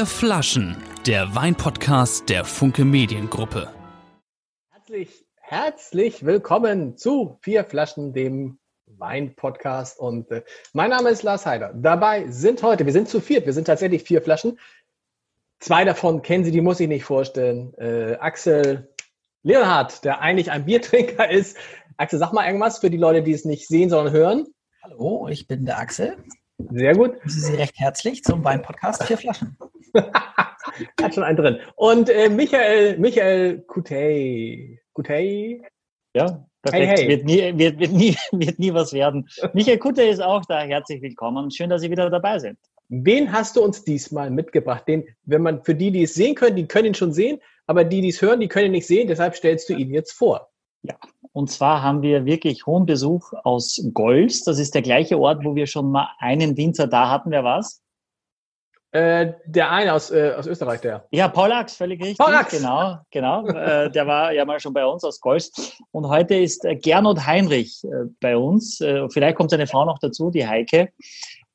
Vier Flaschen, der Weinpodcast der Funke Mediengruppe. Herzlich, herzlich willkommen zu Vier Flaschen, dem Weinpodcast. Und äh, mein Name ist Lars Heider. Dabei sind heute, wir sind zu viert, wir sind tatsächlich vier Flaschen. Zwei davon kennen Sie, die muss ich nicht vorstellen. Äh, Axel Leonhardt, der eigentlich ein Biertrinker ist. Axel, sag mal irgendwas für die Leute, die es nicht sehen, sondern hören. Hallo, ich bin der Axel. Sehr gut. Ich begrüße Sie recht herzlich zum Weinpodcast Vier Flaschen. Hat schon einen drin. Und äh, Michael, Michael Kutey. Kutey? Ja, perfekt. Hey, hey. Wird, nie, wird, wird, nie, wird nie was werden. Michael Kutey ist auch da. Herzlich willkommen. Schön, dass Sie wieder dabei sind. Wen hast du uns diesmal mitgebracht? Den, wenn man für die, die es sehen können, die können ihn schon sehen, aber die, die es hören, die können ihn nicht sehen. Deshalb stellst du ihn jetzt vor. Ja, und zwar haben wir wirklich hohen Besuch aus Golz. Das ist der gleiche Ort, wo wir schon mal einen Winzer da hatten. Wer war's? Äh, der eine aus, äh, aus Österreich, der. Ja, Paul Ax, völlig richtig. Paul Ax. Genau, genau. äh, der war ja mal schon bei uns aus Golz. Und heute ist äh, Gernot Heinrich äh, bei uns. Äh, vielleicht kommt seine Frau noch dazu, die Heike.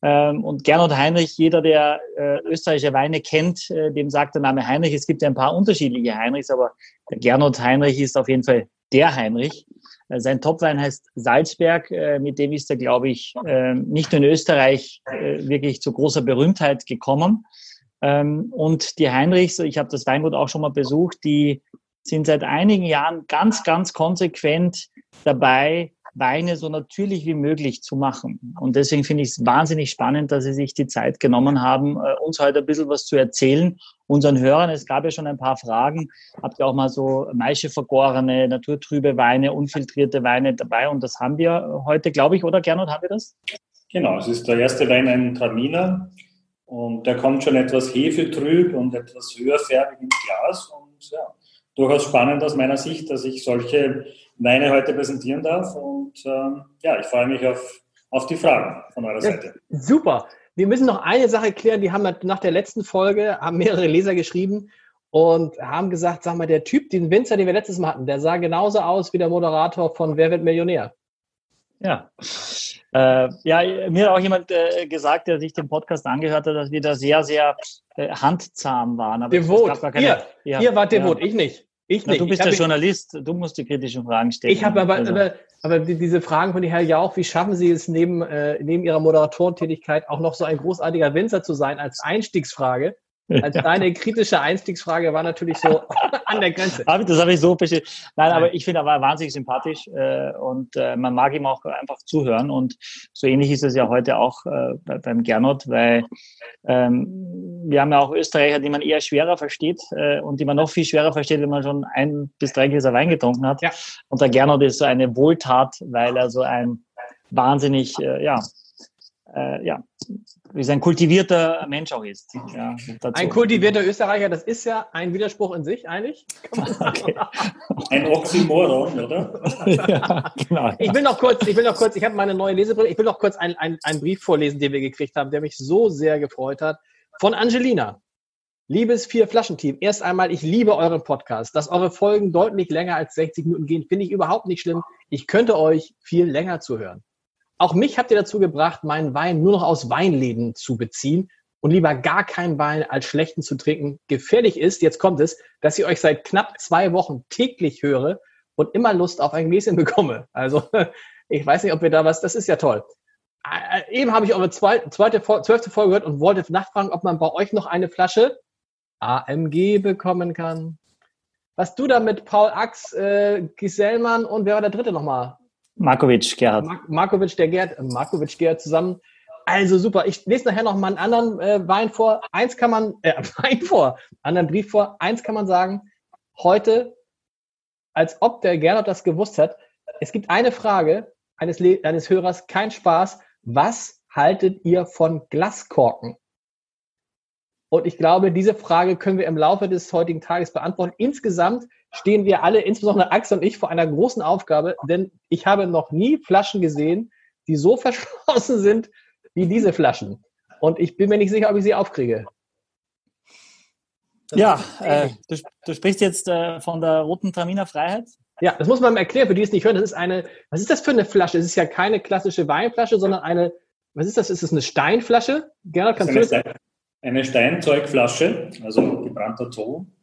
Ähm, und Gernot Heinrich, jeder, der österreichische Weine kennt, dem sagt der Name Heinrich. Es gibt ja ein paar unterschiedliche Heinrichs, aber der Gernot Heinrich ist auf jeden Fall der Heinrich. Äh, sein Topwein heißt Salzberg, äh, mit dem ist er, glaube ich, äh, nicht nur in Österreich wirklich zu großer Berühmtheit gekommen. Ähm, und die Heinrichs, ich habe das Weingut auch schon mal besucht, die sind seit einigen Jahren ganz, ganz konsequent dabei, Weine so natürlich wie möglich zu machen. Und deswegen finde ich es wahnsinnig spannend, dass Sie sich die Zeit genommen haben, äh, uns heute ein bisschen was zu erzählen. Unseren Hörern, es gab ja schon ein paar Fragen, habt ihr auch mal so Maische vergorene, naturtrübe Weine, unfiltrierte Weine dabei und das haben wir heute, glaube ich, oder Gernot, haben wir das? Genau, es ist der erste Wein ein Traminer und der kommt schon etwas hefetrüb und etwas höherfärbig ins Glas und ja, durchaus spannend aus meiner Sicht, dass ich solche Weine heute präsentieren darf. Und ähm, ja, ich freue mich auf, auf die Fragen von eurer Seite. super. Wir müssen noch eine Sache klären. Die haben nach der letzten Folge haben mehrere Leser geschrieben und haben gesagt, sag mal, der Typ, den Winzer, den wir letztes Mal hatten, der sah genauso aus wie der Moderator von Wer wird Millionär? Ja. Äh, ja, mir hat auch jemand äh, gesagt, der sich den Podcast angehört hat, dass wir da sehr, sehr äh, handzahm waren. Aber devot. Keine, ihr, ja, ihr wart devot, ja. ich nicht. Ich nicht. Na, du bist der Journalist, du musst die kritischen Fragen stellen. Ich habe aber, also. aber, aber, diese Fragen von Herrn Jauch, wie schaffen Sie es neben, äh, neben Ihrer Moderatorentätigkeit auch noch so ein großartiger Winzer zu sein als Einstiegsfrage? Als deine kritische Einstiegsfrage war natürlich so an der Grenze. Das habe ich so verstanden. Nein, aber ich finde, er war wahnsinnig sympathisch äh, und äh, man mag ihm auch einfach zuhören. Und so ähnlich ist es ja heute auch äh, beim Gernot, weil ähm, wir haben ja auch Österreicher, die man eher schwerer versteht äh, und die man noch viel schwerer versteht, wenn man schon ein bis drei Gläser Wein getrunken hat. Ja. Und der Gernot ist so eine Wohltat, weil er so ein wahnsinnig, äh, ja, äh, ja, wie es ein kultivierter Mensch auch ist. Ja, ein kultivierter Österreicher, das ist ja ein Widerspruch in sich eigentlich. Okay. Ein Oxymoron, oder? ja, genau. Ich will noch kurz, ich will noch kurz, ich habe meine neue Lesebrille, ich will noch kurz einen, einen, einen Brief vorlesen, den wir gekriegt haben, der mich so sehr gefreut hat. Von Angelina. Liebes Vier-Flaschen-Team, erst einmal, ich liebe euren Podcast. Dass eure Folgen deutlich länger als 60 Minuten gehen, finde ich überhaupt nicht schlimm. Ich könnte euch viel länger zuhören. Auch mich habt ihr dazu gebracht, meinen Wein nur noch aus Weinläden zu beziehen und lieber gar keinen Wein als schlechten zu trinken. Gefährlich ist, jetzt kommt es, dass ich euch seit knapp zwei Wochen täglich höre und immer Lust auf ein Gläschen bekomme. Also ich weiß nicht, ob wir da was, das ist ja toll. Äh, eben habe ich eure zweite, zweite, zwölfte Folge gehört und wollte nachfragen, ob man bei euch noch eine Flasche AMG bekommen kann. Was du da mit Paul Ax, äh, Giselmann und wer war der dritte nochmal? Markovic, Gerhard. Mark Markovic, der Gerd, Markovic, Gerhard zusammen. Also super. Ich lese nachher noch mal einen anderen äh, Wein vor. Eins kann man, äh, Wein vor, anderen Brief vor. Eins kann man sagen. Heute, als ob der Gerhard das gewusst hat. Es gibt eine Frage eines, eines Hörers, kein Spaß. Was haltet ihr von Glaskorken? Und ich glaube, diese Frage können wir im Laufe des heutigen Tages beantworten. Insgesamt stehen wir alle, insbesondere Axel und ich, vor einer großen Aufgabe, denn ich habe noch nie Flaschen gesehen, die so verschlossen sind wie diese Flaschen. Und ich bin mir nicht sicher, ob ich sie aufkriege. Das ja, äh, du, du, sprichst jetzt äh, von der roten Traminer Freiheit? Ja, das muss man erklären, für die es nicht hören. Das ist eine, was ist das für eine Flasche? Es ist ja keine klassische Weinflasche, sondern eine, was ist das? Ist das eine Steinflasche? Gerhard, kannst das ist eine, eine Steinzeugflasche, also gebrannter Ton.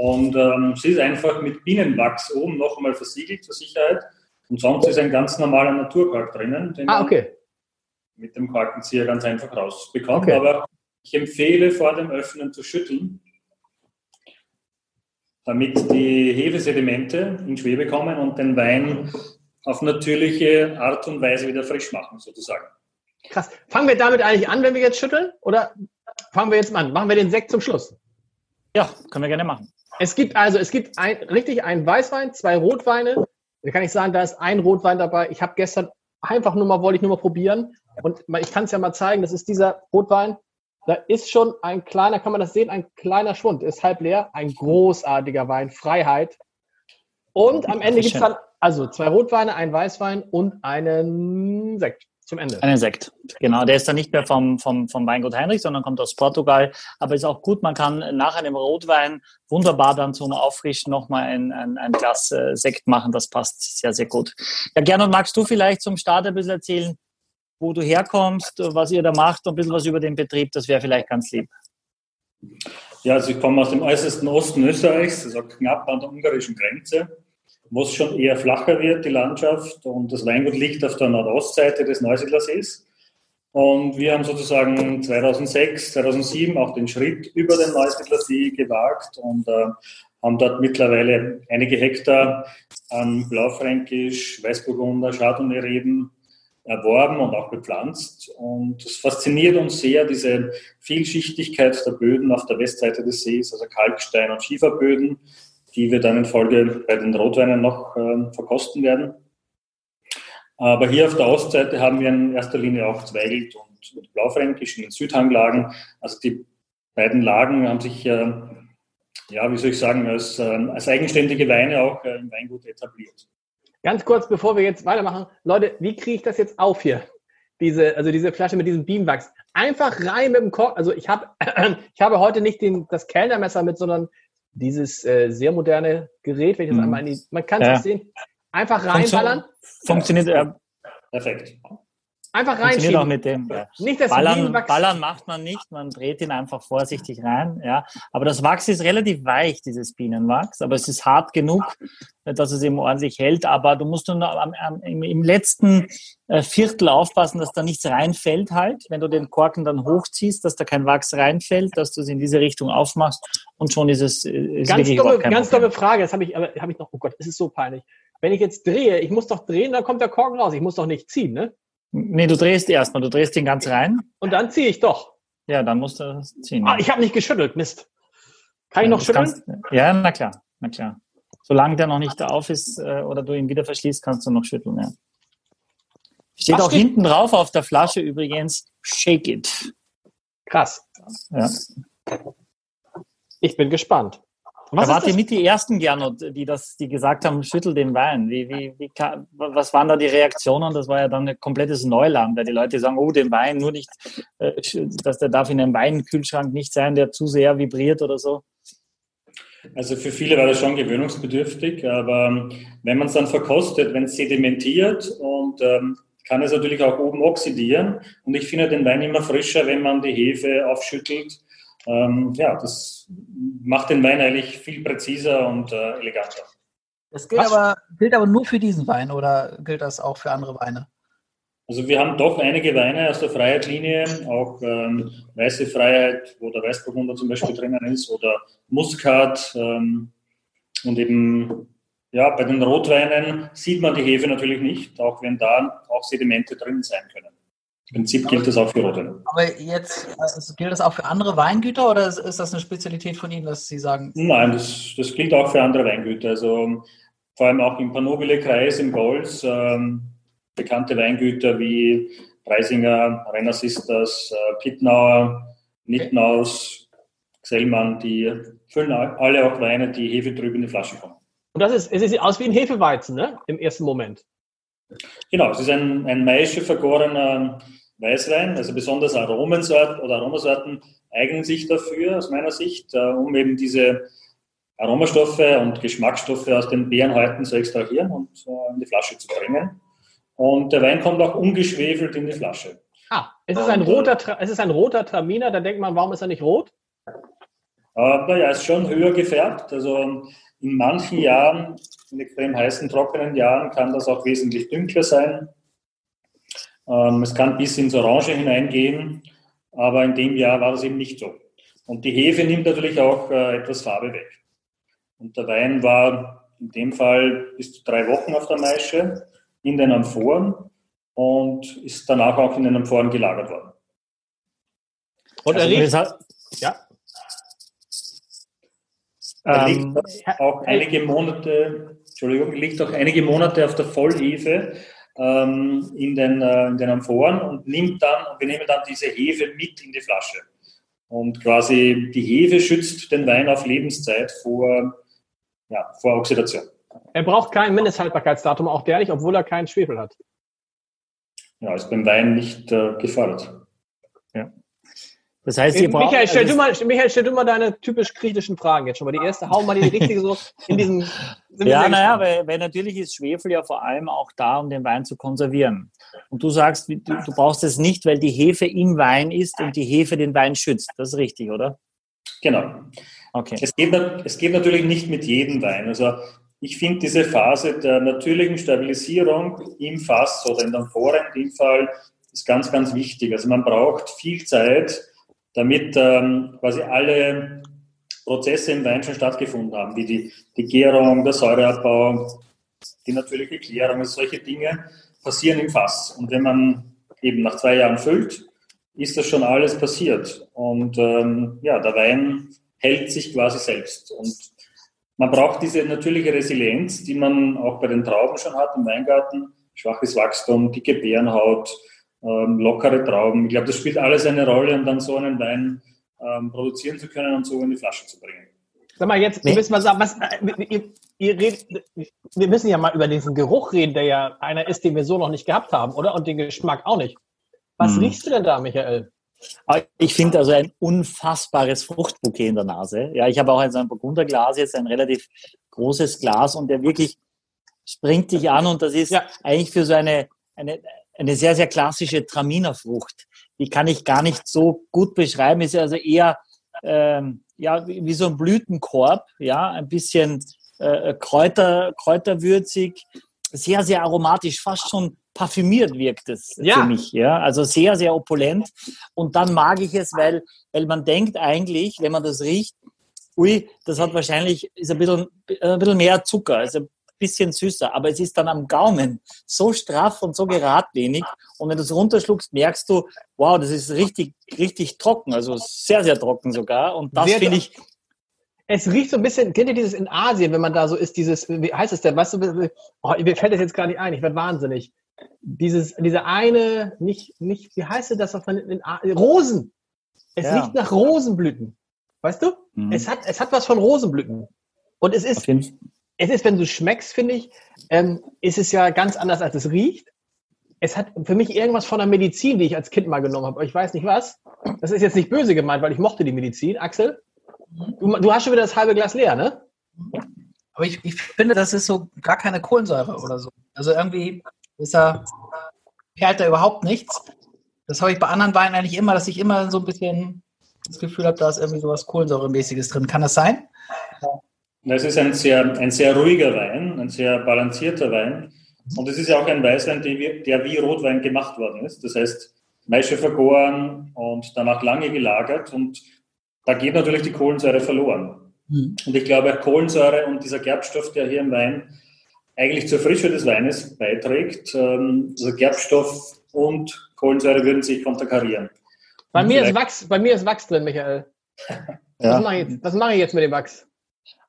Und ähm, sie ist einfach mit Bienenwachs oben noch einmal versiegelt zur Sicherheit. Und sonst ist ein ganz normaler Naturkork drinnen, den ah, okay. man mit dem Korkenzieher ganz einfach rausbekommt. Okay. Aber ich empfehle vor dem Öffnen zu schütteln, damit die Hefesedimente in Schwebe kommen und den Wein auf natürliche Art und Weise wieder frisch machen, sozusagen. Krass. Fangen wir damit eigentlich an, wenn wir jetzt schütteln? Oder fangen wir jetzt an? Machen wir den Sekt zum Schluss? Ja, können wir gerne machen. Es gibt also, es gibt ein, richtig einen Weißwein, zwei Rotweine. Da kann ich sagen, da ist ein Rotwein dabei. Ich habe gestern einfach nur mal, wollte ich nur mal probieren. Und ich kann es ja mal zeigen, das ist dieser Rotwein. Da ist schon ein kleiner, kann man das sehen, ein kleiner Schwund, ist halb leer. Ein großartiger Wein, Freiheit. Und am Ende gibt es dann also zwei Rotweine, ein Weißwein und einen Sekt zum Ende. Einen Sekt, genau. Der ist dann nicht mehr vom, vom, vom Weingut Heinrich, sondern kommt aus Portugal. Aber ist auch gut, man kann nach einem Rotwein wunderbar dann zum Auffrischen nochmal ein, ein, ein Glas äh, Sekt machen. Das passt sehr, sehr gut. Ja, Gernot, magst du vielleicht zum Start ein bisschen erzählen, wo du herkommst, was ihr da macht und ein bisschen was über den Betrieb? Das wäre vielleicht ganz lieb. Ja, also ich komme aus dem äußersten Osten Österreichs, also knapp an der ungarischen Grenze wo es schon eher flacher wird, die Landschaft. Und das Weingut liegt auf der Nordostseite des Neusiedlersees. Und wir haben sozusagen 2006, 2007 auch den Schritt über den Neusiedlersee gewagt und äh, haben dort mittlerweile einige Hektar an Blaufränkisch, Weißburgunder, Chardonnay-Reben erworben und auch bepflanzt. Und es fasziniert uns sehr, diese Vielschichtigkeit der Böden auf der Westseite des Sees, also Kalkstein- und Schieferböden, die wir dann in Folge bei den Rotweinen noch äh, verkosten werden. Aber hier auf der Ostseite haben wir in erster Linie auch Zweigelt und Blaufränkisch in den Südhanglagen. Also die beiden Lagen haben sich, äh, ja, wie soll ich sagen, als, äh, als eigenständige Weine auch äh, im Weingut etabliert. Ganz kurz, bevor wir jetzt weitermachen, Leute, wie kriege ich das jetzt auf hier? Diese, also diese Flasche mit diesem Beamwachs. Einfach rein mit dem Kork. Also ich habe, ich habe heute nicht den, das Kellnermesser mit, sondern dieses äh, sehr moderne Gerät, wenn ich das mhm. einmal in die, man kann es ja. sehen, einfach reinballern. Funktioniert, äh, perfekt. Einfach reinschieben. Auch mit dem. Ja. Nicht das Ballern, Ballern macht man nicht, man dreht ihn einfach vorsichtig rein. Ja. Aber das Wachs ist relativ weich, dieses Bienenwachs, aber es ist hart genug, dass es eben ordentlich hält. Aber du musst nur am, am, im, im, letzten äh, Viertel aufpassen, dass da nichts reinfällt halt. Wenn du den Korken dann hochziehst, dass da kein Wachs reinfällt, dass du es in diese Richtung aufmachst und schon ist es ist ganz dumme, ganz dumme Frage. Das habe ich, aber habe ich noch. Oh Gott, es ist so peinlich. Wenn ich jetzt drehe, ich muss doch drehen, dann kommt der Korken raus. Ich muss doch nicht ziehen, ne? Nee, du drehst erstmal, du drehst den ganz rein. Und dann ziehe ich doch. Ja, dann musst du das ziehen. Ah, ich habe nicht geschüttelt, Mist. Kann ich noch schütteln? Kannst, ja, na klar, na klar. Solange der noch nicht auf ist äh, oder du ihn wieder verschließt, kannst du noch schütteln, ja. Steht Was auch steht? hinten drauf auf der Flasche übrigens, shake it. Krass. Ja. Ich bin gespannt. Was da wart ihr mit die ersten, Gernot, die das, die gesagt haben, schüttel den Wein. Wie, wie, wie, was waren da die Reaktionen? Das war ja dann ein komplettes Neuland, weil die Leute sagen, oh, den Wein nur nicht, äh, dass der darf in einem Weinkühlschrank nicht sein, der zu sehr vibriert oder so. Also für viele war das schon gewöhnungsbedürftig, aber ähm, wenn man es dann verkostet, wenn es sedimentiert und ähm, kann es natürlich auch oben oxidieren. Und ich finde den Wein immer frischer, wenn man die Hefe aufschüttelt ähm, ja, das macht den Wein eigentlich viel präziser und äh, eleganter. Das gilt aber, gilt aber nur für diesen Wein oder gilt das auch für andere Weine? Also wir haben doch einige Weine aus der Freiheitlinie, auch ähm, Weiße Freiheit, wo der Weißburgunder zum Beispiel drinnen ist, oder Muskat ähm, und eben ja, bei den Rotweinen sieht man die Hefe natürlich nicht, auch wenn da auch Sedimente drin sein können. Im Prinzip gilt das auch für Rotwein. Aber jetzt also gilt das auch für andere Weingüter oder ist das eine Spezialität von Ihnen, dass Sie sagen? Nein, das, das gilt auch für andere Weingüter. Also vor allem auch im Panobile-Kreis im Golz ähm, bekannte Weingüter wie Preisinger, Rennersisters, äh, Pittnauer, Nittnaus, Xellmann, die füllen alle auch Weine, die hefetrüb in die Flasche kommen. Und das ist, es sieht aus wie ein Hefeweizen, ne? Im ersten Moment. Genau, es ist ein, ein Maische vergorener Weißwein, also besonders Aromensorten oder Aromasorten eignen sich dafür, aus meiner Sicht, äh, um eben diese Aromastoffe und Geschmacksstoffe aus den Beerenhäuten zu extrahieren und äh, in die Flasche zu bringen. Und der Wein kommt auch ungeschwefelt in die Flasche. Ah, es ist, ein roter, es ist ein roter Traminer, da denkt man, warum ist er nicht rot? Aber ja, ist schon höher gefärbt. Also in manchen Jahren, in extrem heißen, trockenen Jahren, kann das auch wesentlich dunkler sein. Ähm, es kann bis ins Orange hineingehen, aber in dem Jahr war das eben nicht so. Und die Hefe nimmt natürlich auch äh, etwas Farbe weg. Und der Wein war in dem Fall bis zu drei Wochen auf der Maische in den Amphoren und ist danach auch in den Amphoren gelagert worden. Und er also, riecht, ja. Er liegt ähm, auch einige Monate, Entschuldigung, liegt auch einige Monate auf der Vollhefe ähm, in, den, äh, in den Amphoren und nimmt dann, wir nehmen dann diese Hefe mit in die Flasche. Und quasi die Hefe schützt den Wein auf Lebenszeit vor, ja, vor Oxidation. Er braucht kein Mindesthaltbarkeitsdatum, auch der nicht, obwohl er keinen Schwefel hat. Ja, ist beim Wein nicht äh, gefordert. Ja. Das heißt, ihr braucht, Michael, stell, also du mal, Michael, stell du mal deine typisch kritischen Fragen jetzt schon mal. Die erste, hau mal die richtige so in diesem. ja, naja, weil, weil natürlich ist Schwefel ja vor allem auch da, um den Wein zu konservieren. Und du sagst, du, du brauchst es nicht, weil die Hefe im Wein ist und die Hefe den Wein schützt. Das ist richtig, oder? Genau. Okay. Es geht, es geht natürlich nicht mit jedem Wein. Also ich finde diese Phase der natürlichen Stabilisierung im Fass oder in der Amphoren in dem Fall ist ganz, ganz wichtig. Also man braucht viel Zeit, damit ähm, quasi alle Prozesse im Wein schon stattgefunden haben, wie die, die Gärung, der Säureabbau, die natürliche Klärung, also solche Dinge passieren im Fass. Und wenn man eben nach zwei Jahren füllt, ist das schon alles passiert. Und ähm, ja, der Wein hält sich quasi selbst. Und man braucht diese natürliche Resilienz, die man auch bei den Trauben schon hat im Weingarten. Schwaches Wachstum, dicke Beerenhaut, ähm, lockere Trauben. Ich glaube, das spielt alles eine Rolle, um dann so einen Wein ähm, produzieren zu können und so in die Flasche zu bringen. Sag mal, jetzt, wir müssen mal sagen, was, äh, ihr, ihr redet, wir müssen ja mal über diesen Geruch reden, der ja einer ist, den wir so noch nicht gehabt haben, oder? Und den Geschmack auch nicht. Was hm. riechst du denn da, Michael? Ah, ich finde also ein unfassbares Fruchtbouquet in der Nase. Ja, ich habe auch in so einem Burgunderglas jetzt ein relativ großes Glas und der wirklich springt dich an und das ist ja. eigentlich für so eine, eine, eine sehr, sehr klassische Traminerfrucht. Die kann ich gar nicht so gut beschreiben. Ist also eher ähm, ja, wie so ein Blütenkorb, ja, ein bisschen äh, Kräuter, kräuterwürzig, sehr, sehr aromatisch, fast schon parfümiert wirkt es ja. für mich. Ja? Also sehr, sehr opulent. Und dann mag ich es, weil, weil man denkt eigentlich, wenn man das riecht, ui, das hat wahrscheinlich, ist ein bisschen, ein bisschen mehr Zucker. Also bisschen süßer, aber es ist dann am Gaumen so straff und so geradlinig. Und wenn du es runterschluckst, merkst du, wow, das ist richtig, richtig trocken, also sehr, sehr trocken sogar. Und das finde ich. Es riecht so ein bisschen, kennt ihr dieses in Asien, wenn man da so ist, dieses, wie heißt es denn, weißt du, oh, mir fällt das jetzt gar nicht ein, ich werde wahnsinnig. Dieses, diese eine, nicht, nicht, wie heißt das auf in, Rosen. Es ja. riecht nach Rosenblüten. Weißt du? Mhm. Es hat, es hat was von Rosenblüten. Und es ist, es ist, wenn du schmeckst, finde ich, ähm, ist es ja ganz anders, als es riecht. Es hat für mich irgendwas von der Medizin, die ich als Kind mal genommen habe. Ich weiß nicht was. Das ist jetzt nicht böse gemeint, weil ich mochte die Medizin. Axel, du, du hast schon wieder das halbe Glas leer, ne? Aber ich, ich finde, das ist so gar keine Kohlensäure oder so. Also irgendwie ist da, perlt da überhaupt nichts. Das habe ich bei anderen Weinen eigentlich immer, dass ich immer so ein bisschen das Gefühl habe, da ist irgendwie sowas Kohlensäuremäßiges drin. Kann das sein? Es ist ein sehr, ein sehr ruhiger Wein, ein sehr balancierter Wein. Und es ist ja auch ein Weißwein, der wie Rotwein gemacht worden ist. Das heißt, Maische vergoren und danach lange gelagert. Und da geht natürlich die Kohlensäure verloren. Mhm. Und ich glaube, Kohlensäure und dieser Gerbstoff, der hier im Wein eigentlich zur Frische des Weines beiträgt, also Gerbstoff und Kohlensäure würden sich konterkarieren. Bei mir, ist Wachs, bei mir ist Wachs drin, Michael. ja. Was mache ich, jetzt, was mache ich jetzt mit dem Wachs?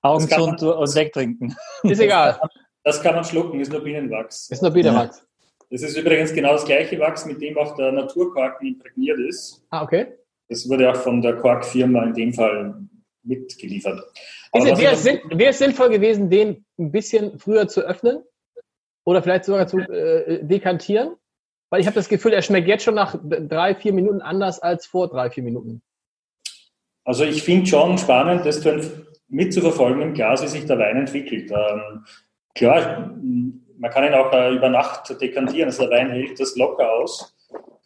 Augen zu und, und wegtrinken. Ist egal. Das kann man schlucken, ist nur Bienenwachs. Ist nur Bienenwachs. Ja. Das ist übrigens genau das gleiche Wachs, mit dem auch der Naturkorken imprägniert ist. Ah, okay. Das wurde auch von der Korkfirma in dem Fall mitgeliefert. Wäre es, wär sinnvoll gewesen, den ein bisschen früher zu öffnen? Oder vielleicht sogar zu äh, dekantieren? Weil ich habe das Gefühl, er schmeckt jetzt schon nach drei, vier Minuten anders als vor drei, vier Minuten. Also ich finde schon spannend, dass du ein mitzuverfolgen im Glas, wie sich der Wein entwickelt. Ähm, klar, man kann ihn auch äh, über Nacht dekantieren, also der Wein hält das locker aus.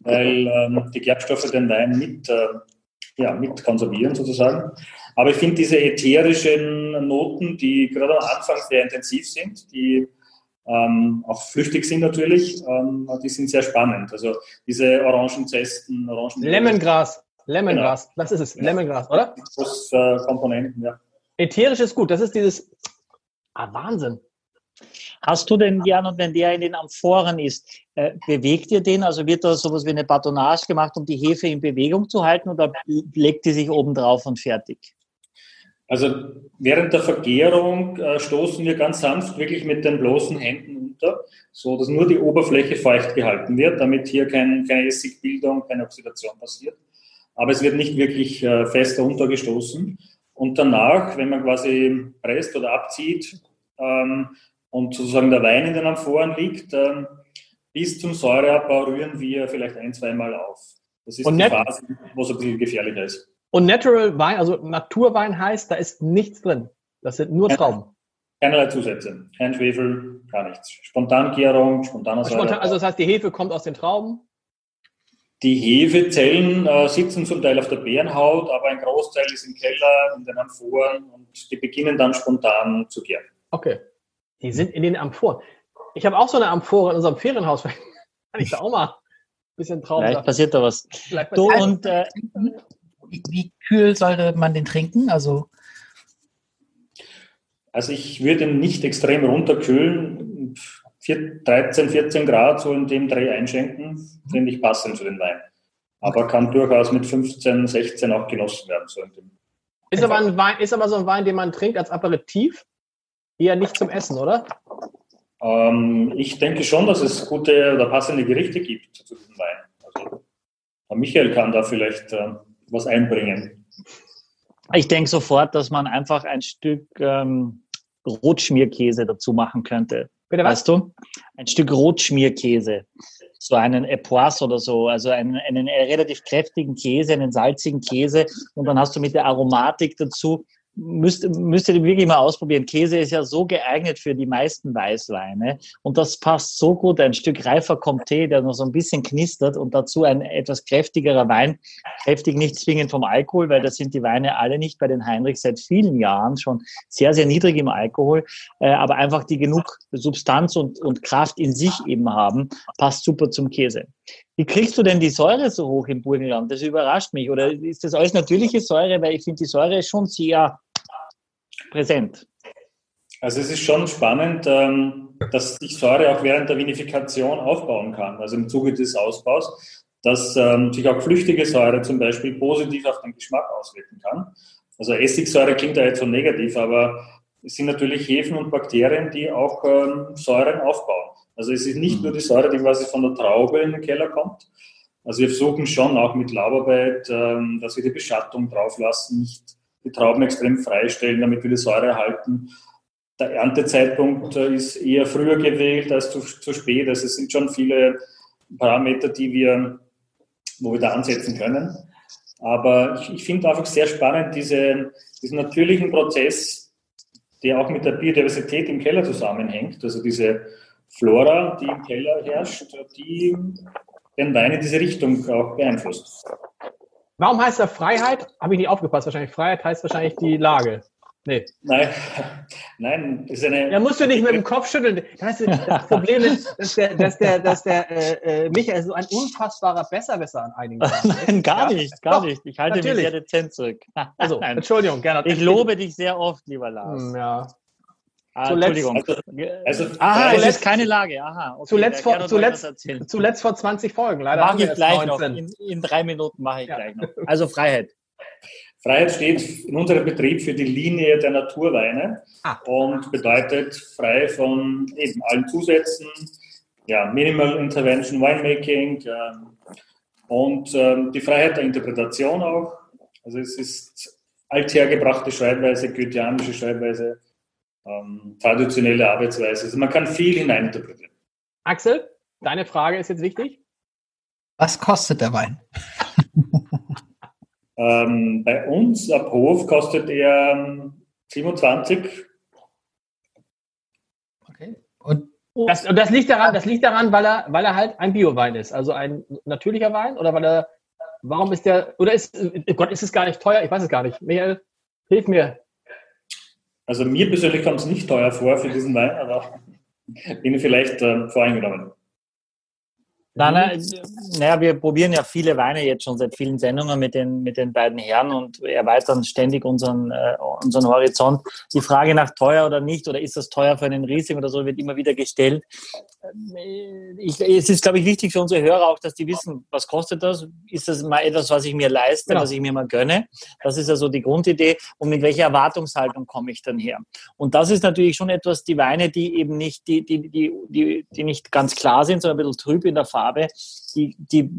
weil ähm, die Gerbstoffe den Wein mit, äh, ja, mit konservieren sozusagen. Aber ich finde diese ätherischen Noten, die gerade am Anfang sehr intensiv sind, die ähm, auch flüchtig sind natürlich, ähm, die sind sehr spannend. Also diese Orangenzesten, Orangen Lemongras, Lemongras, genau. das ist es, ja. Lemongras, oder? Das äh, Komponenten, ja. Ätherisch ist gut, das ist dieses, ah, Wahnsinn. Hast du denn gern, und wenn der in den Amphoren ist, äh, bewegt ihr den? Also wird da sowas wie eine Batonage gemacht, um die Hefe in Bewegung zu halten oder legt die sich oben drauf und fertig? Also während der Vergärung äh, stoßen wir ganz sanft wirklich mit den bloßen Händen unter, so dass nur die Oberfläche feucht gehalten wird, damit hier kein, keine Essigbildung, keine Oxidation passiert. Aber es wird nicht wirklich äh, fest untergestoßen. Und danach, wenn man quasi presst oder abzieht ähm, und sozusagen der Wein in den Amphoren liegt, ähm, bis zum Säureabbau rühren wir vielleicht ein, zweimal auf. Das ist und die Phase, wo es ein bisschen gefährlicher ist. Und Natural Wein, also Naturwein heißt, da ist nichts drin. Das sind nur Trauben. Keinerlei Zusätze. Kein Schwefel, gar nichts. Spontangärung, spontaner Spontan, Also das heißt, die Hefe kommt aus den Trauben? Die Hefezellen äh, sitzen zum Teil auf der Bärenhaut, aber ein Großteil ist im Keller, in den Amphoren und die beginnen dann spontan zu gären. Okay. Die sind in den Amphoren. Ich habe auch so eine Amphore in unserem Ferienhaus. Kann ich da auch mal ein bisschen Trauben Vielleicht passiert da was. Du und äh, wie, wie kühl sollte man den trinken? Also, also ich würde ihn nicht extrem runterkühlen. 13, 14 Grad so in dem Dreh einschenken, finde ich passend für den Wein. Aber kann durchaus mit 15, 16 auch genossen werden. So ist, aber ein Wein, ist aber so ein Wein, den man trinkt als Aperitif, eher nicht zum Essen, oder? Ähm, ich denke schon, dass es gute oder passende Gerichte gibt zu diesem Wein. Also, Michael kann da vielleicht äh, was einbringen? Ich denke sofort, dass man einfach ein Stück ähm, Rotschmierkäse dazu machen könnte. Bitte was? Weißt du? Ein Stück Rotschmierkäse. So einen Epoisse oder so, also einen, einen relativ kräftigen Käse, einen salzigen Käse. Und dann hast du mit der Aromatik dazu müsst, müsst ihr wirklich mal ausprobieren. Käse ist ja so geeignet für die meisten Weißweine und das passt so gut. Ein Stück reifer Comté, der noch so ein bisschen knistert und dazu ein etwas kräftigerer Wein. Kräftig nicht zwingend vom Alkohol, weil das sind die Weine alle nicht bei den Heinrich seit vielen Jahren schon sehr, sehr niedrig im Alkohol, äh, aber einfach die genug Substanz und, und Kraft in sich eben haben, passt super zum Käse. Wie kriegst du denn die Säure so hoch im Burgenland? Das überrascht mich. Oder ist das alles natürliche Säure? Weil ich finde, die Säure ist schon sehr präsent. Also es ist schon spannend, ähm, dass sich Säure auch während der Vinifikation aufbauen kann, also im Zuge des Ausbaus, dass ähm, sich auch flüchtige Säure zum Beispiel positiv auf den Geschmack auswirken kann. Also Essigsäure klingt ja jetzt so negativ, aber es sind natürlich Hefen und Bakterien, die auch ähm, Säuren aufbauen. Also es ist nicht nur die Säure, die quasi von der Traube in den Keller kommt. Also wir versuchen schon auch mit Laubarbeit, dass wir die Beschattung drauf lassen, nicht die Trauben extrem freistellen, damit wir die Säure erhalten. Der Erntezeitpunkt äh, ist eher früher gewählt als zu, zu spät. Also es sind schon viele Parameter, die wir, wo wir da ansetzen können. Aber ich, ich finde einfach sehr spannend diese, diesen natürlichen Prozess, der auch mit der Biodiversität im Keller zusammenhängt. Also diese Flora, die im Keller herrscht, die den Wein in diese Richtung auch beeinflusst. Warum heißt er Freiheit? Habe ich nicht aufgepasst. Wahrscheinlich Freiheit heißt wahrscheinlich die Lage. Nee. Nein, nein, ist eine. Da musst du nicht mit dem Kopf schütteln. Das, das Problem ist, dass der, dass der, dass der äh, äh Michael so ein unfassbarer Besserwisser an einigen Tagen Nein, gar ja? nicht, gar Doch, nicht. Ich halte natürlich. mich sehr dezent zurück. Also, Entschuldigung, gerne. Ich lobe dich sehr oft, lieber Lars. Hm, ja. Ah, Entschuldigung. Also, also, aha, es ist keine Lage. Aha, okay, zuletzt, vor, zuletzt, zuletzt vor 20 Folgen. Leider mache ich gleich 19. noch. In, in, drei Minuten mache ich ja. gleich noch. Also Freiheit. Freiheit steht in unserem Betrieb für die Linie der Naturweine ah. und bedeutet frei von eben allen Zusätzen, ja, Minimal Intervention Winemaking äh, und äh, die Freiheit der Interpretation auch. Also es ist althergebrachte Schreibweise, goetheanische Schreibweise ähm, traditionelle Arbeitsweise. Also man kann viel hineininterpretieren. Axel, deine Frage ist jetzt wichtig. Was kostet der Wein? ähm, bei uns ab Hof kostet er 27. Okay. Und Das, das, liegt daran, das liegt daran, weil er, weil er halt ein Bio-Wein ist, also ein natürlicher Wein, oder weil er, warum ist der, oder ist, Gott, ist es gar nicht teuer? Ich weiß es gar nicht. Michael, hilf mir. Also mir persönlich kommt es nicht teuer vor für diesen Wein, aber bin ich vielleicht äh, voreingenommen. Nein, naja, wir probieren ja viele Weine jetzt schon seit vielen Sendungen mit den, mit den beiden Herren und erweitern ständig unseren, äh, unseren Horizont. Die Frage nach teuer oder nicht oder ist das teuer für einen Riesling oder so wird immer wieder gestellt. Ich, es ist, glaube ich, wichtig für unsere Hörer auch, dass die wissen, was kostet das? Ist das mal etwas, was ich mir leiste, genau. was ich mir mal gönne? Das ist also die Grundidee. Und mit welcher Erwartungshaltung komme ich dann her? Und das ist natürlich schon etwas, die Weine, die eben nicht, die, die, die, die, die nicht ganz klar sind, sondern ein bisschen trüb in der Farbe die, die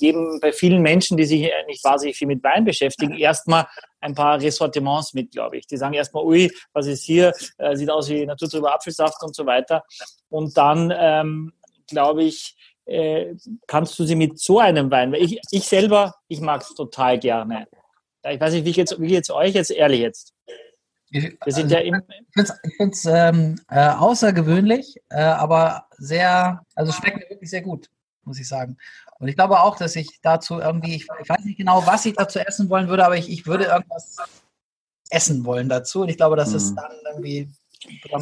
geben bei vielen Menschen, die sich nicht wahnsinnig viel mit Wein beschäftigen, erstmal ein paar Ressortiments mit, glaube ich. Die sagen erstmal, ui, was ist hier? Äh, sieht aus wie naturtrüber Apfelsaft und so weiter. Und dann, ähm, glaube ich, äh, kannst du sie mit so einem Wein, weil ich, ich selber, ich mag es total gerne. Ich weiß nicht, wie geht's, wie geht's euch jetzt ehrlich jetzt? Wir sind also, ja ich finde es ähm, äh, außergewöhnlich, äh, aber sehr, also schmeckt mir wirklich sehr gut muss ich sagen. Und ich glaube auch, dass ich dazu irgendwie, ich, ich weiß nicht genau, was ich dazu essen wollen würde, aber ich, ich würde irgendwas essen wollen dazu. Und ich glaube, dass es mhm. dann irgendwie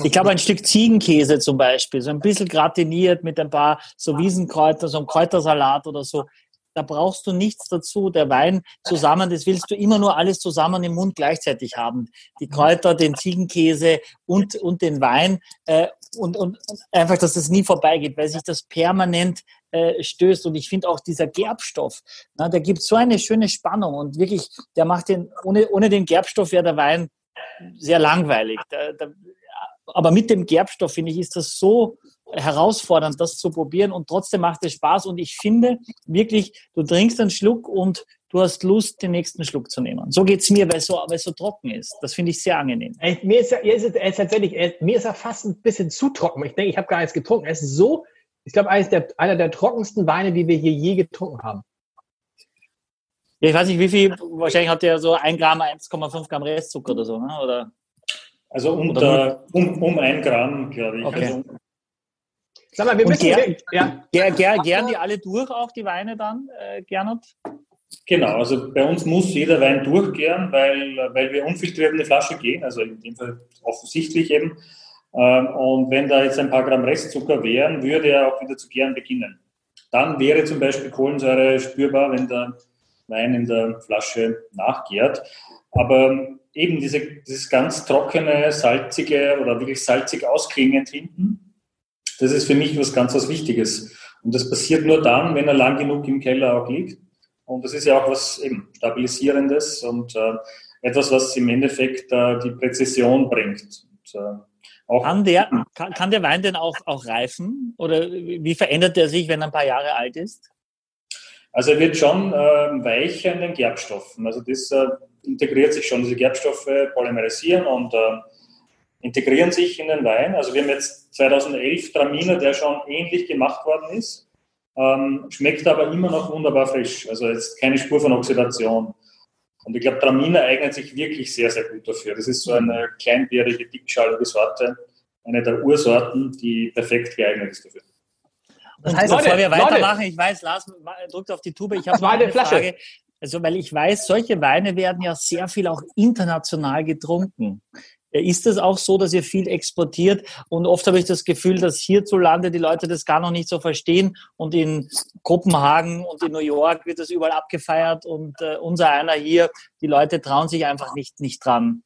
ich glaube, ein Stück Ziegenkäse zum Beispiel, so ein bisschen gratiniert mit ein paar so Wiesenkräuter, so ein Kräutersalat oder so. Da brauchst du nichts dazu. Der Wein zusammen, das willst du immer nur alles zusammen im Mund gleichzeitig haben. Die Kräuter, den Ziegenkäse und, und den Wein. Äh, und, und, und einfach, dass das nie vorbeigeht, weil sich das permanent äh, stößt. Und ich finde auch dieser Gerbstoff, na, der gibt so eine schöne Spannung und wirklich, der macht den, ohne, ohne den Gerbstoff wäre der Wein sehr langweilig. Da, da, aber mit dem Gerbstoff, finde ich, ist das so herausfordernd, das zu probieren und trotzdem macht es Spaß. Und ich finde wirklich, du trinkst einen Schluck und du hast Lust, den nächsten Schluck zu nehmen. So geht es mir, weil es so, es so trocken ist. Das finde ich sehr angenehm. Mir ist, er, ist, er ist er, fast ein bisschen zu trocken. Ich denke, ich habe gar nichts getrunken. Er ist so ich glaube, einer der trockensten Weine, die wir hier je getrunken haben. Ja, ich weiß nicht, wie viel, wahrscheinlich hat der so 1 Gramm, 1,5 Gramm Restzucker oder so, ne? oder? Also unter, um, um ein Gramm, glaube ich. Okay. Also, Sag mal, wir müssen... Ger, ja. ger, ger, gern die alle durch, auch die Weine dann, äh, Gernot? Genau, also bei uns muss jeder Wein durchgären, weil, weil wir unfiltriert in die Flasche gehen, also in dem Fall offensichtlich eben. Ähm, und wenn da jetzt ein paar Gramm Restzucker wären, würde er auch wieder zu gären beginnen. Dann wäre zum Beispiel Kohlensäure spürbar, wenn der Wein in der Flasche nachgärt. Aber eben diese, dieses ganz trockene, salzige oder wirklich salzig ausklingend hinten, das ist für mich was ganz was Wichtiges. Und das passiert nur dann, wenn er lang genug im Keller auch liegt. Und das ist ja auch was eben Stabilisierendes und äh, etwas, was im Endeffekt äh, die Präzision bringt. Und, äh, kann, der, kann, kann der Wein denn auch, auch reifen? Oder wie verändert er sich, wenn er ein paar Jahre alt ist? Also er wird schon äh, weicher in den Gerbstoffen. Also das äh, integriert sich schon. Diese Gerbstoffe polymerisieren und äh, integrieren sich in den Wein. Also wir haben jetzt 2011 Traminer, der schon ähnlich gemacht worden ist, ähm, schmeckt aber immer noch wunderbar frisch. Also jetzt keine Spur von Oxidation. Und ich glaube, Traminer eignet sich wirklich sehr, sehr gut dafür. Das ist so eine kleinbärige, dickschalige Sorte, eine der Ursorten, die perfekt geeignet ist dafür. Das heißt, Leute, bevor wir weitermachen, Leute. ich weiß, Lars drückt auf die Tube, ich habe eine Flasche. Frage. Also, weil ich weiß, solche Weine werden ja sehr viel auch international getrunken. Ist es auch so, dass ihr viel exportiert? Und oft habe ich das Gefühl, dass hierzulande die Leute das gar noch nicht so verstehen. Und in Kopenhagen und in New York wird das überall abgefeiert. Und äh, unser einer hier, die Leute trauen sich einfach nicht, nicht dran.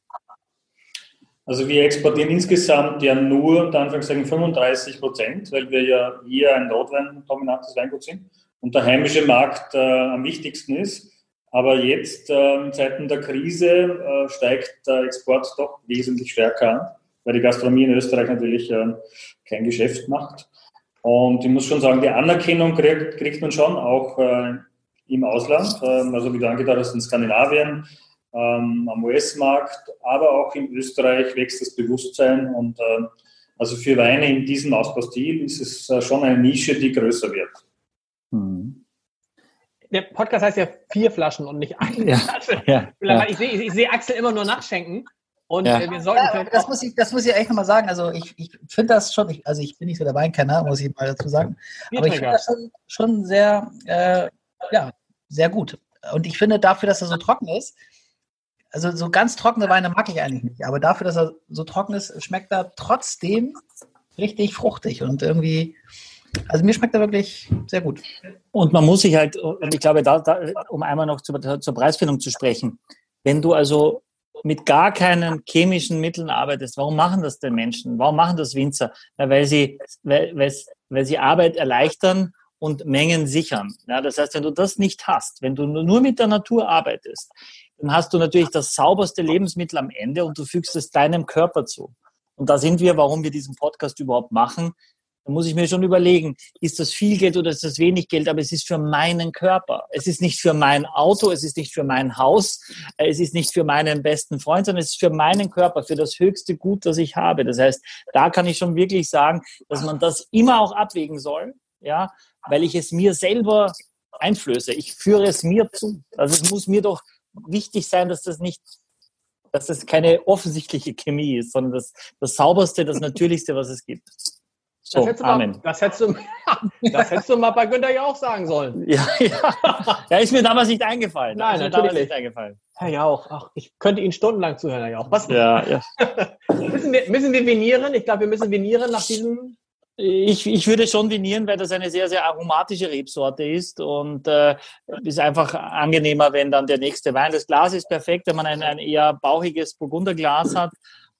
Also wir exportieren insgesamt ja nur, unter Anführungszeichen, 35 Prozent, weil wir ja hier ein Rotwein-dominantes Weingut sind und der heimische Markt äh, am wichtigsten ist. Aber jetzt äh, in Zeiten der Krise äh, steigt der Export doch wesentlich stärker an, weil die Gastronomie in Österreich natürlich äh, kein Geschäft macht. Und ich muss schon sagen, die Anerkennung kriegt, kriegt man schon auch äh, im Ausland, ähm, also wie du angedeutet hast, in Skandinavien, ähm, am US-Markt, aber auch in Österreich wächst das Bewusstsein und äh, also für Weine in diesem Ausbaustil ist es äh, schon eine Nische, die größer wird. Mhm der Podcast heißt ja vier Flaschen und nicht eine ja, Flasche. Ja, ja. Ich sehe ich seh Axel immer nur nachschenken. Und ja. Äh, wir sollten ja, das, muss ich, das muss ich echt nochmal sagen. Also ich, ich finde das schon, ich, also ich bin nicht so der Weinkenner, muss ich mal dazu sagen. Aber ich finde das schon, schon sehr, äh, ja, sehr gut. Und ich finde dafür, dass er so trocken ist, also so ganz trockene Weine mag ich eigentlich nicht, aber dafür, dass er so trocken ist, schmeckt er trotzdem richtig fruchtig und irgendwie, also mir schmeckt er wirklich sehr gut. Und man muss sich halt, und ich glaube, da, da um einmal noch zur, zur Preisfindung zu sprechen, wenn du also mit gar keinen chemischen Mitteln arbeitest, warum machen das denn Menschen? Warum machen das Winzer? Ja, weil, sie, weil, weil sie Arbeit erleichtern und Mengen sichern. Ja, das heißt, wenn du das nicht hast, wenn du nur mit der Natur arbeitest, dann hast du natürlich das sauberste Lebensmittel am Ende und du fügst es deinem Körper zu. Und da sind wir, warum wir diesen Podcast überhaupt machen. Da muss ich mir schon überlegen, ist das viel Geld oder ist das wenig Geld, aber es ist für meinen Körper. Es ist nicht für mein Auto, es ist nicht für mein Haus, es ist nicht für meinen besten Freund, sondern es ist für meinen Körper, für das höchste Gut, das ich habe. Das heißt, da kann ich schon wirklich sagen, dass man das immer auch abwägen soll, ja, weil ich es mir selber einflöße. Ich führe es mir zu. Also es muss mir doch wichtig sein, dass das nicht, dass das keine offensichtliche Chemie ist, sondern das, das sauberste, das natürlichste, was es gibt. So, das Amen. Mal, das, hättest du, das hättest du mal bei Günther ja auch sagen sollen. Ja, ja. ja ist mir damals nicht eingefallen. Nein, natürlich nicht eingefallen. Herr Jauch, ach, ich könnte Ihnen stundenlang zuhören, Herr Jauch. Was? Ja, ja. müssen, wir, müssen wir venieren? Ich glaube, wir müssen venieren nach diesem ich, ich würde schon vinieren, weil das eine sehr, sehr aromatische Rebsorte ist und äh, ist einfach angenehmer, wenn dann der nächste Wein. Das Glas ist perfekt, wenn man ein, ein eher bauchiges Burgunderglas hat,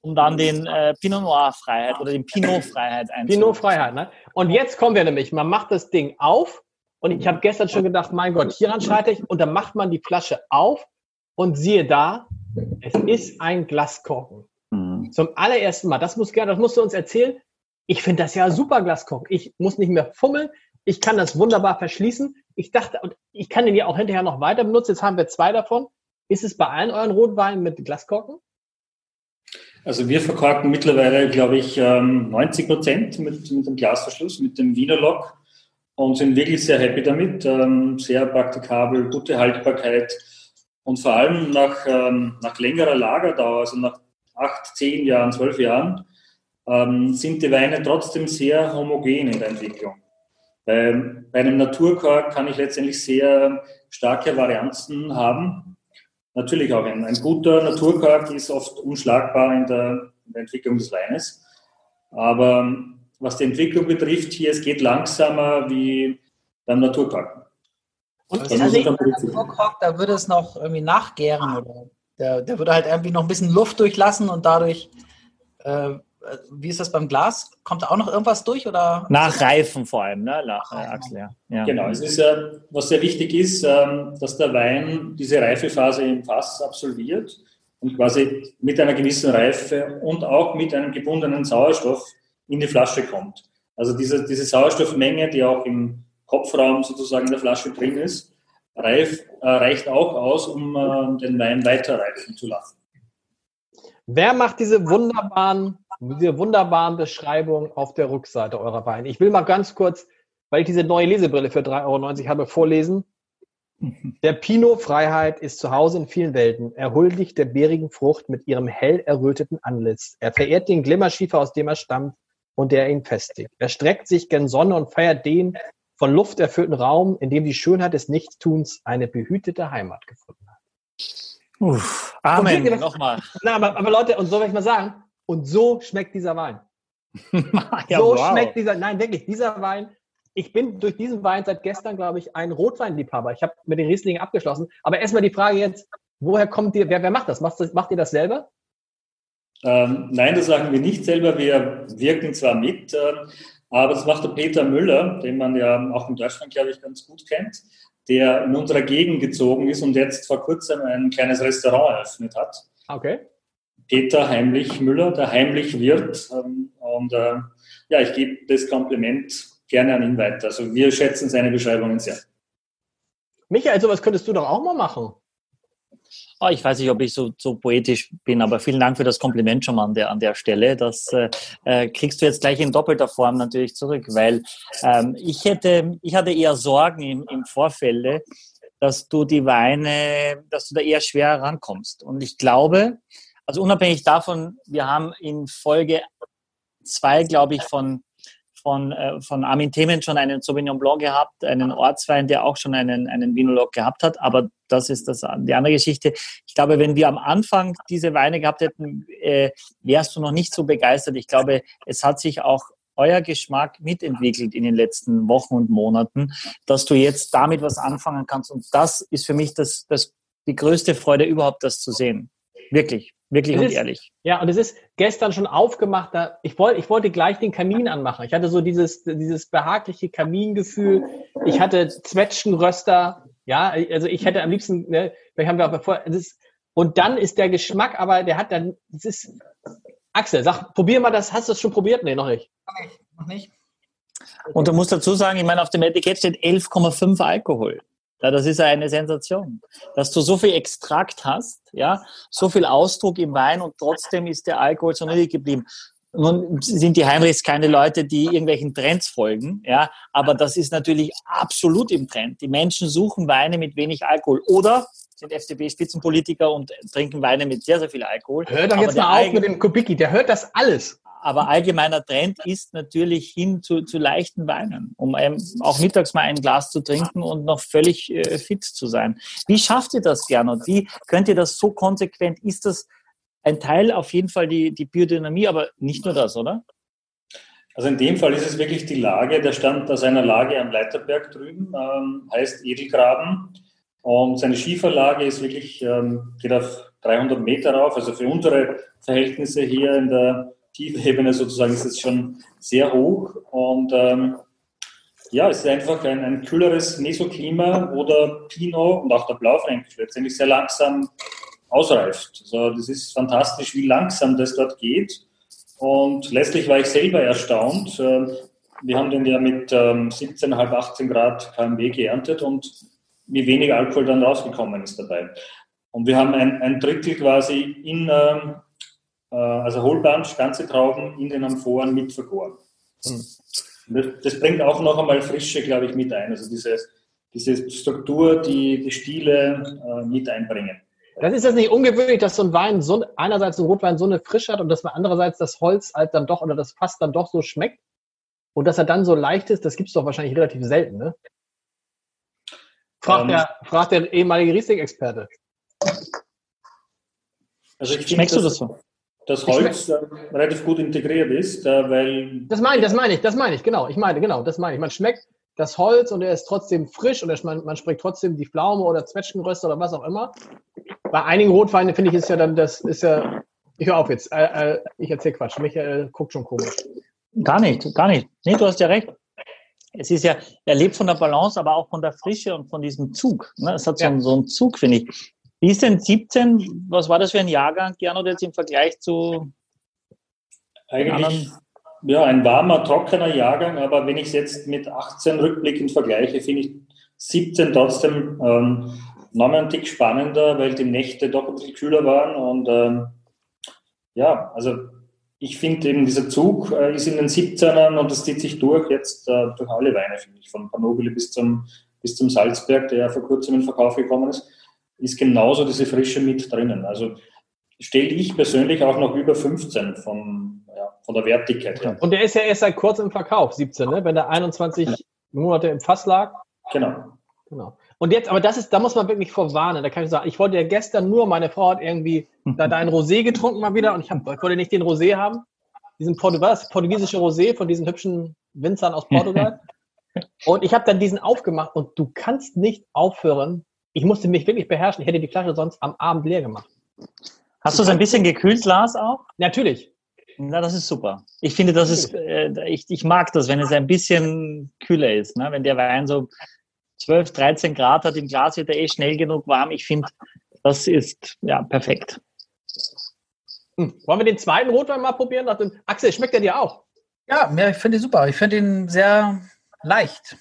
um dann den äh, Pinot Noir Freiheit oder den Pinot Freiheit einzubauen. Pinot Freiheit, ne? Und jetzt kommen wir nämlich, man macht das Ding auf und ich habe gestern schon gedacht, mein Gott, hieran scheite ich und dann macht man die Flasche auf und siehe da, es ist ein Glaskorken. Mhm. Zum allerersten Mal, das muss gerne, das musst du uns erzählen, ich finde das ja super Glaskoch. Ich muss nicht mehr fummeln. Ich kann das wunderbar verschließen. Ich dachte, und ich kann den ja auch hinterher noch weiter benutzen. Jetzt haben wir zwei davon. Ist es bei allen euren Rotweinen mit Glaskorken? Also wir verkorken mittlerweile, glaube ich, 90 ähm, Prozent mit, mit dem Glasverschluss, mit dem Wiener Lock und sind wirklich sehr happy damit. Ähm, sehr praktikabel, gute Haltbarkeit und vor allem nach, ähm, nach längerer Lagerdauer, also nach acht, zehn Jahren, zwölf Jahren, sind die Weine trotzdem sehr homogen in der Entwicklung. Bei, bei einem Naturkork kann ich letztendlich sehr starke Varianzen haben. Natürlich auch ein, ein guter Naturkork ist oft unschlagbar in der, in der Entwicklung des Weines. Aber was die Entwicklung betrifft, hier, es geht langsamer wie beim Naturkork. Und das also Naturkork, da würde es noch irgendwie nachgären oder der, der würde halt irgendwie noch ein bisschen Luft durchlassen und dadurch äh, wie ist das beim Glas? Kommt da auch noch irgendwas durch? Oder? Nach Reifen vor allem, ne? Nach, äh, Axel, ja. ja. Genau, es ist ja, was sehr wichtig ist, ähm, dass der Wein diese Reifephase im Fass absolviert und quasi mit einer gewissen Reife und auch mit einem gebundenen Sauerstoff in die Flasche kommt. Also diese, diese Sauerstoffmenge, die auch im Kopfraum sozusagen in der Flasche drin ist, reif, äh, reicht auch aus, um äh, den Wein weiter reifen zu lassen. Wer macht diese wunderbaren diese wunderbaren Beschreibungen auf der Rückseite eurer Weine. Ich will mal ganz kurz, weil ich diese neue Lesebrille für 3,90 Euro habe, vorlesen. Der Pinot Freiheit ist zu Hause in vielen Welten. Er huldigt der bärigen Frucht mit ihrem hell erröteten Antlitz. Er verehrt den Glimmerschiefer, aus dem er stammt und der ihn festigt. Er streckt sich gen Sonne und feiert den von Luft erfüllten Raum, in dem die Schönheit des Nichtstuns eine behütete Heimat gefunden hat. Uff, Amen. Nochmal. Na, aber, aber Leute, und so will ich mal sagen, und so schmeckt dieser Wein. ja, so wow. schmeckt dieser, nein, wirklich, dieser Wein. Ich bin durch diesen Wein seit gestern, glaube ich, ein Rotweinliebhaber. Ich habe mit den Rieslingen abgeschlossen. Aber erstmal die Frage jetzt, woher kommt ihr, wer, wer macht das? Macht, macht ihr das selber? Ähm, nein, das machen wir nicht selber. Wir wirken zwar mit, äh, aber das macht der Peter Müller, den man ja auch in Deutschland, glaube ich, ganz gut kennt, der in unserer Gegend gezogen ist und jetzt vor kurzem ein kleines Restaurant eröffnet hat. Okay. Peter Heimlich Müller, der Heimlich Wirt. Ähm, und äh, ja, ich gebe das Kompliment gerne an ihn weiter. Also wir schätzen seine Beschreibungen sehr. Michael, sowas könntest du doch auch mal machen. Oh, ich weiß nicht, ob ich so, so poetisch bin, aber vielen Dank für das Kompliment schon mal an der, an der Stelle. Das äh, äh kriegst du jetzt gleich in doppelter Form natürlich zurück, weil ähm, ich hätte, ich hatte eher Sorgen im, im Vorfeld, dass du die Weine, dass du da eher schwer rankommst. Und ich glaube, Also unabhängig davon, wir haben in Folge zwei, glaube ich, von, von, äh, von Armin Themen schon einen Sauvignon Blanc gehabt, einen Ortswein, der auch schon einen, einen Vinolog gehabt hat. Aber das ist das, die andere Geschichte. Ich glaube, wenn wir am Anfang diese Weine gehabt hätten, äh, wärst du noch nicht so begeistert. Ich glaube, es hat sich auch euer Geschmack mitentwickelt in den letzten Wochen und Monaten, dass du jetzt damit was anfangen kannst. Und das ist für mich das, das, die größte Freude überhaupt, das zu sehen. Wirklich, wirklich es und ist, ehrlich. Ja, und es ist gestern schon aufgemacht. Da, ich, wollte, ich wollte gleich den Kamin anmachen. Ich hatte so dieses, dieses behagliche Kamingefühl. Ich hatte Zwetschgenröster. Ja, also ich hätte am liebsten, ne, vielleicht haben wir auch bevor, ist, und dann ist der Geschmack, aber der hat dann, das ist, Axel, sag, probier mal das, hast du das schon probiert? Nee, noch nicht. Noch nicht. Und du musst dazu sagen, ich meine, auf dem Etikett steht 11,5 Alkohol. Ja, das ist eine Sensation. Dass du so viel Extrakt hast, ja, so viel Ausdruck im Wein und trotzdem ist der Alkohol so niedrig geblieben. Nun sind die Heinrichs keine Leute, die irgendwelchen Trends folgen, ja, aber das ist natürlich absolut im Trend. Die Menschen suchen Weine mit wenig Alkohol oder sind FDP-Spitzenpolitiker und trinken Weine mit sehr, sehr viel Alkohol. Hör doch jetzt mal auf mit dem Kubicki, der hört das alles aber allgemeiner Trend ist natürlich hin zu, zu leichten Weinen, um auch mittags mal ein Glas zu trinken und noch völlig äh, fit zu sein. Wie schafft ihr das, Gernot? Wie könnt ihr das so konsequent? Ist das ein Teil auf jeden Fall die, die Biodynamie, aber nicht nur das, oder? Also in dem Fall ist es wirklich die Lage, der stammt aus einer Lage am Leiterberg drüben, ähm, heißt Edelgraben. Und seine Schieferlage ist wirklich, ähm, geht auf 300 Meter rauf. Also für unsere Verhältnisse hier in der Tiefebene sozusagen ist es schon sehr hoch und ähm, ja, es ist einfach ein, ein kühleres Mesoklima, wo der Pinot und auch der Blaufränkisch letztendlich sehr langsam ausreift. Also das ist fantastisch, wie langsam das dort geht. Und letztlich war ich selber erstaunt. Ähm, wir haben den ja mit 17,5, 18 Grad KMW geerntet und wie wenig Alkohol dann rausgekommen ist dabei. Und wir haben ein, ein Drittel quasi in, ähm, äh, also Holbunch, ganze Trauben in den Amphoren mit vergoren. Mhm. Das, das, bringt auch noch einmal Frische, glaube ich, mit ein. Also diese, diese Struktur, die die Stile äh, mit einbringen. Das ist das nicht ungewöhnlich, dass so ein Wein so einerseits ein Rotwein so eine Frische hat und dass man andererseits das Holz halt dann doch oder das Fass dann doch so schmeckt und dass er dann so leicht ist, das gibt es doch wahrscheinlich relativ selten, ne? Fragt, ähm, der, fragt der ehemalige Riesling-Experte. Also Schmeckst du das so? Das Holz relativ gut integriert ist, weil. Das meine ich, das meine ich, das meine ich, genau. Ich meine, genau, das meine ich. Man schmeckt das Holz und er ist trotzdem frisch und man, man schmeckt trotzdem die Pflaume oder Zwetschgenröste oder was auch immer. Bei einigen Rotweinen finde ich ist ja dann, das ist ja, ich höre auf jetzt, äh, äh, ich erzähle Quatsch, Michael guckt schon komisch. Gar nicht, gar nicht. Nee, du hast ja recht. Es ist ja, er lebt von der Balance, aber auch von der Frische und von diesem Zug. Ne? Es hat so, ja. so einen Zug, finde ich. Wie ist denn 17? Was war das für ein Jahrgang, Gernot, jetzt im Vergleich zu Eigentlich, ja, ein warmer, trockener Jahrgang, aber wenn ich es jetzt mit 18 rückblickend vergleiche, finde ich 17 trotzdem ähm, nochmal einen Tick spannender, weil die Nächte doch ein bisschen kühler waren und ähm, ja, also ich finde eben dieser Zug äh, ist in den 17ern und das zieht sich durch jetzt äh, durch alle Weine, finde ich, von Panobili bis zum, bis zum Salzberg, der ja vor kurzem in Verkauf gekommen ist ist genauso diese Frische mit drinnen. Also stelle ich persönlich auch noch über 15 von, ja, von der Wertigkeit her. Und der ist ja erst seit kurzem im Verkauf, 17, ne? wenn der 21 ja. Monate im Fass lag. Genau. Genau. Und jetzt, aber das ist, da muss man wirklich vorwarnen. Da kann ich sagen, ich wollte ja gestern nur, meine Frau hat irgendwie da deinen Rosé getrunken mal wieder und ich, hab, ich wollte nicht den Rosé haben. Diesen Portu was, portugiesische Rosé von diesen hübschen Winzern aus Portugal. und ich habe dann diesen aufgemacht und du kannst nicht aufhören, ich musste mich wirklich beherrschen. Ich hätte die Flasche sonst am Abend leer gemacht. Hast du es ein bisschen gekühlt, Lars, auch? Natürlich. Na, das ist super. Ich finde, das ist, äh, ich, ich mag das, wenn es ein bisschen kühler ist. Ne? Wenn der Wein so 12, 13 Grad hat, im Glas wird er eh schnell genug warm. Ich finde, das ist ja perfekt. Hm. Wollen wir den zweiten Rotwein mal probieren? Axel, schmeckt der dir auch? Ja, ich finde ihn super. Ich finde ihn sehr leicht.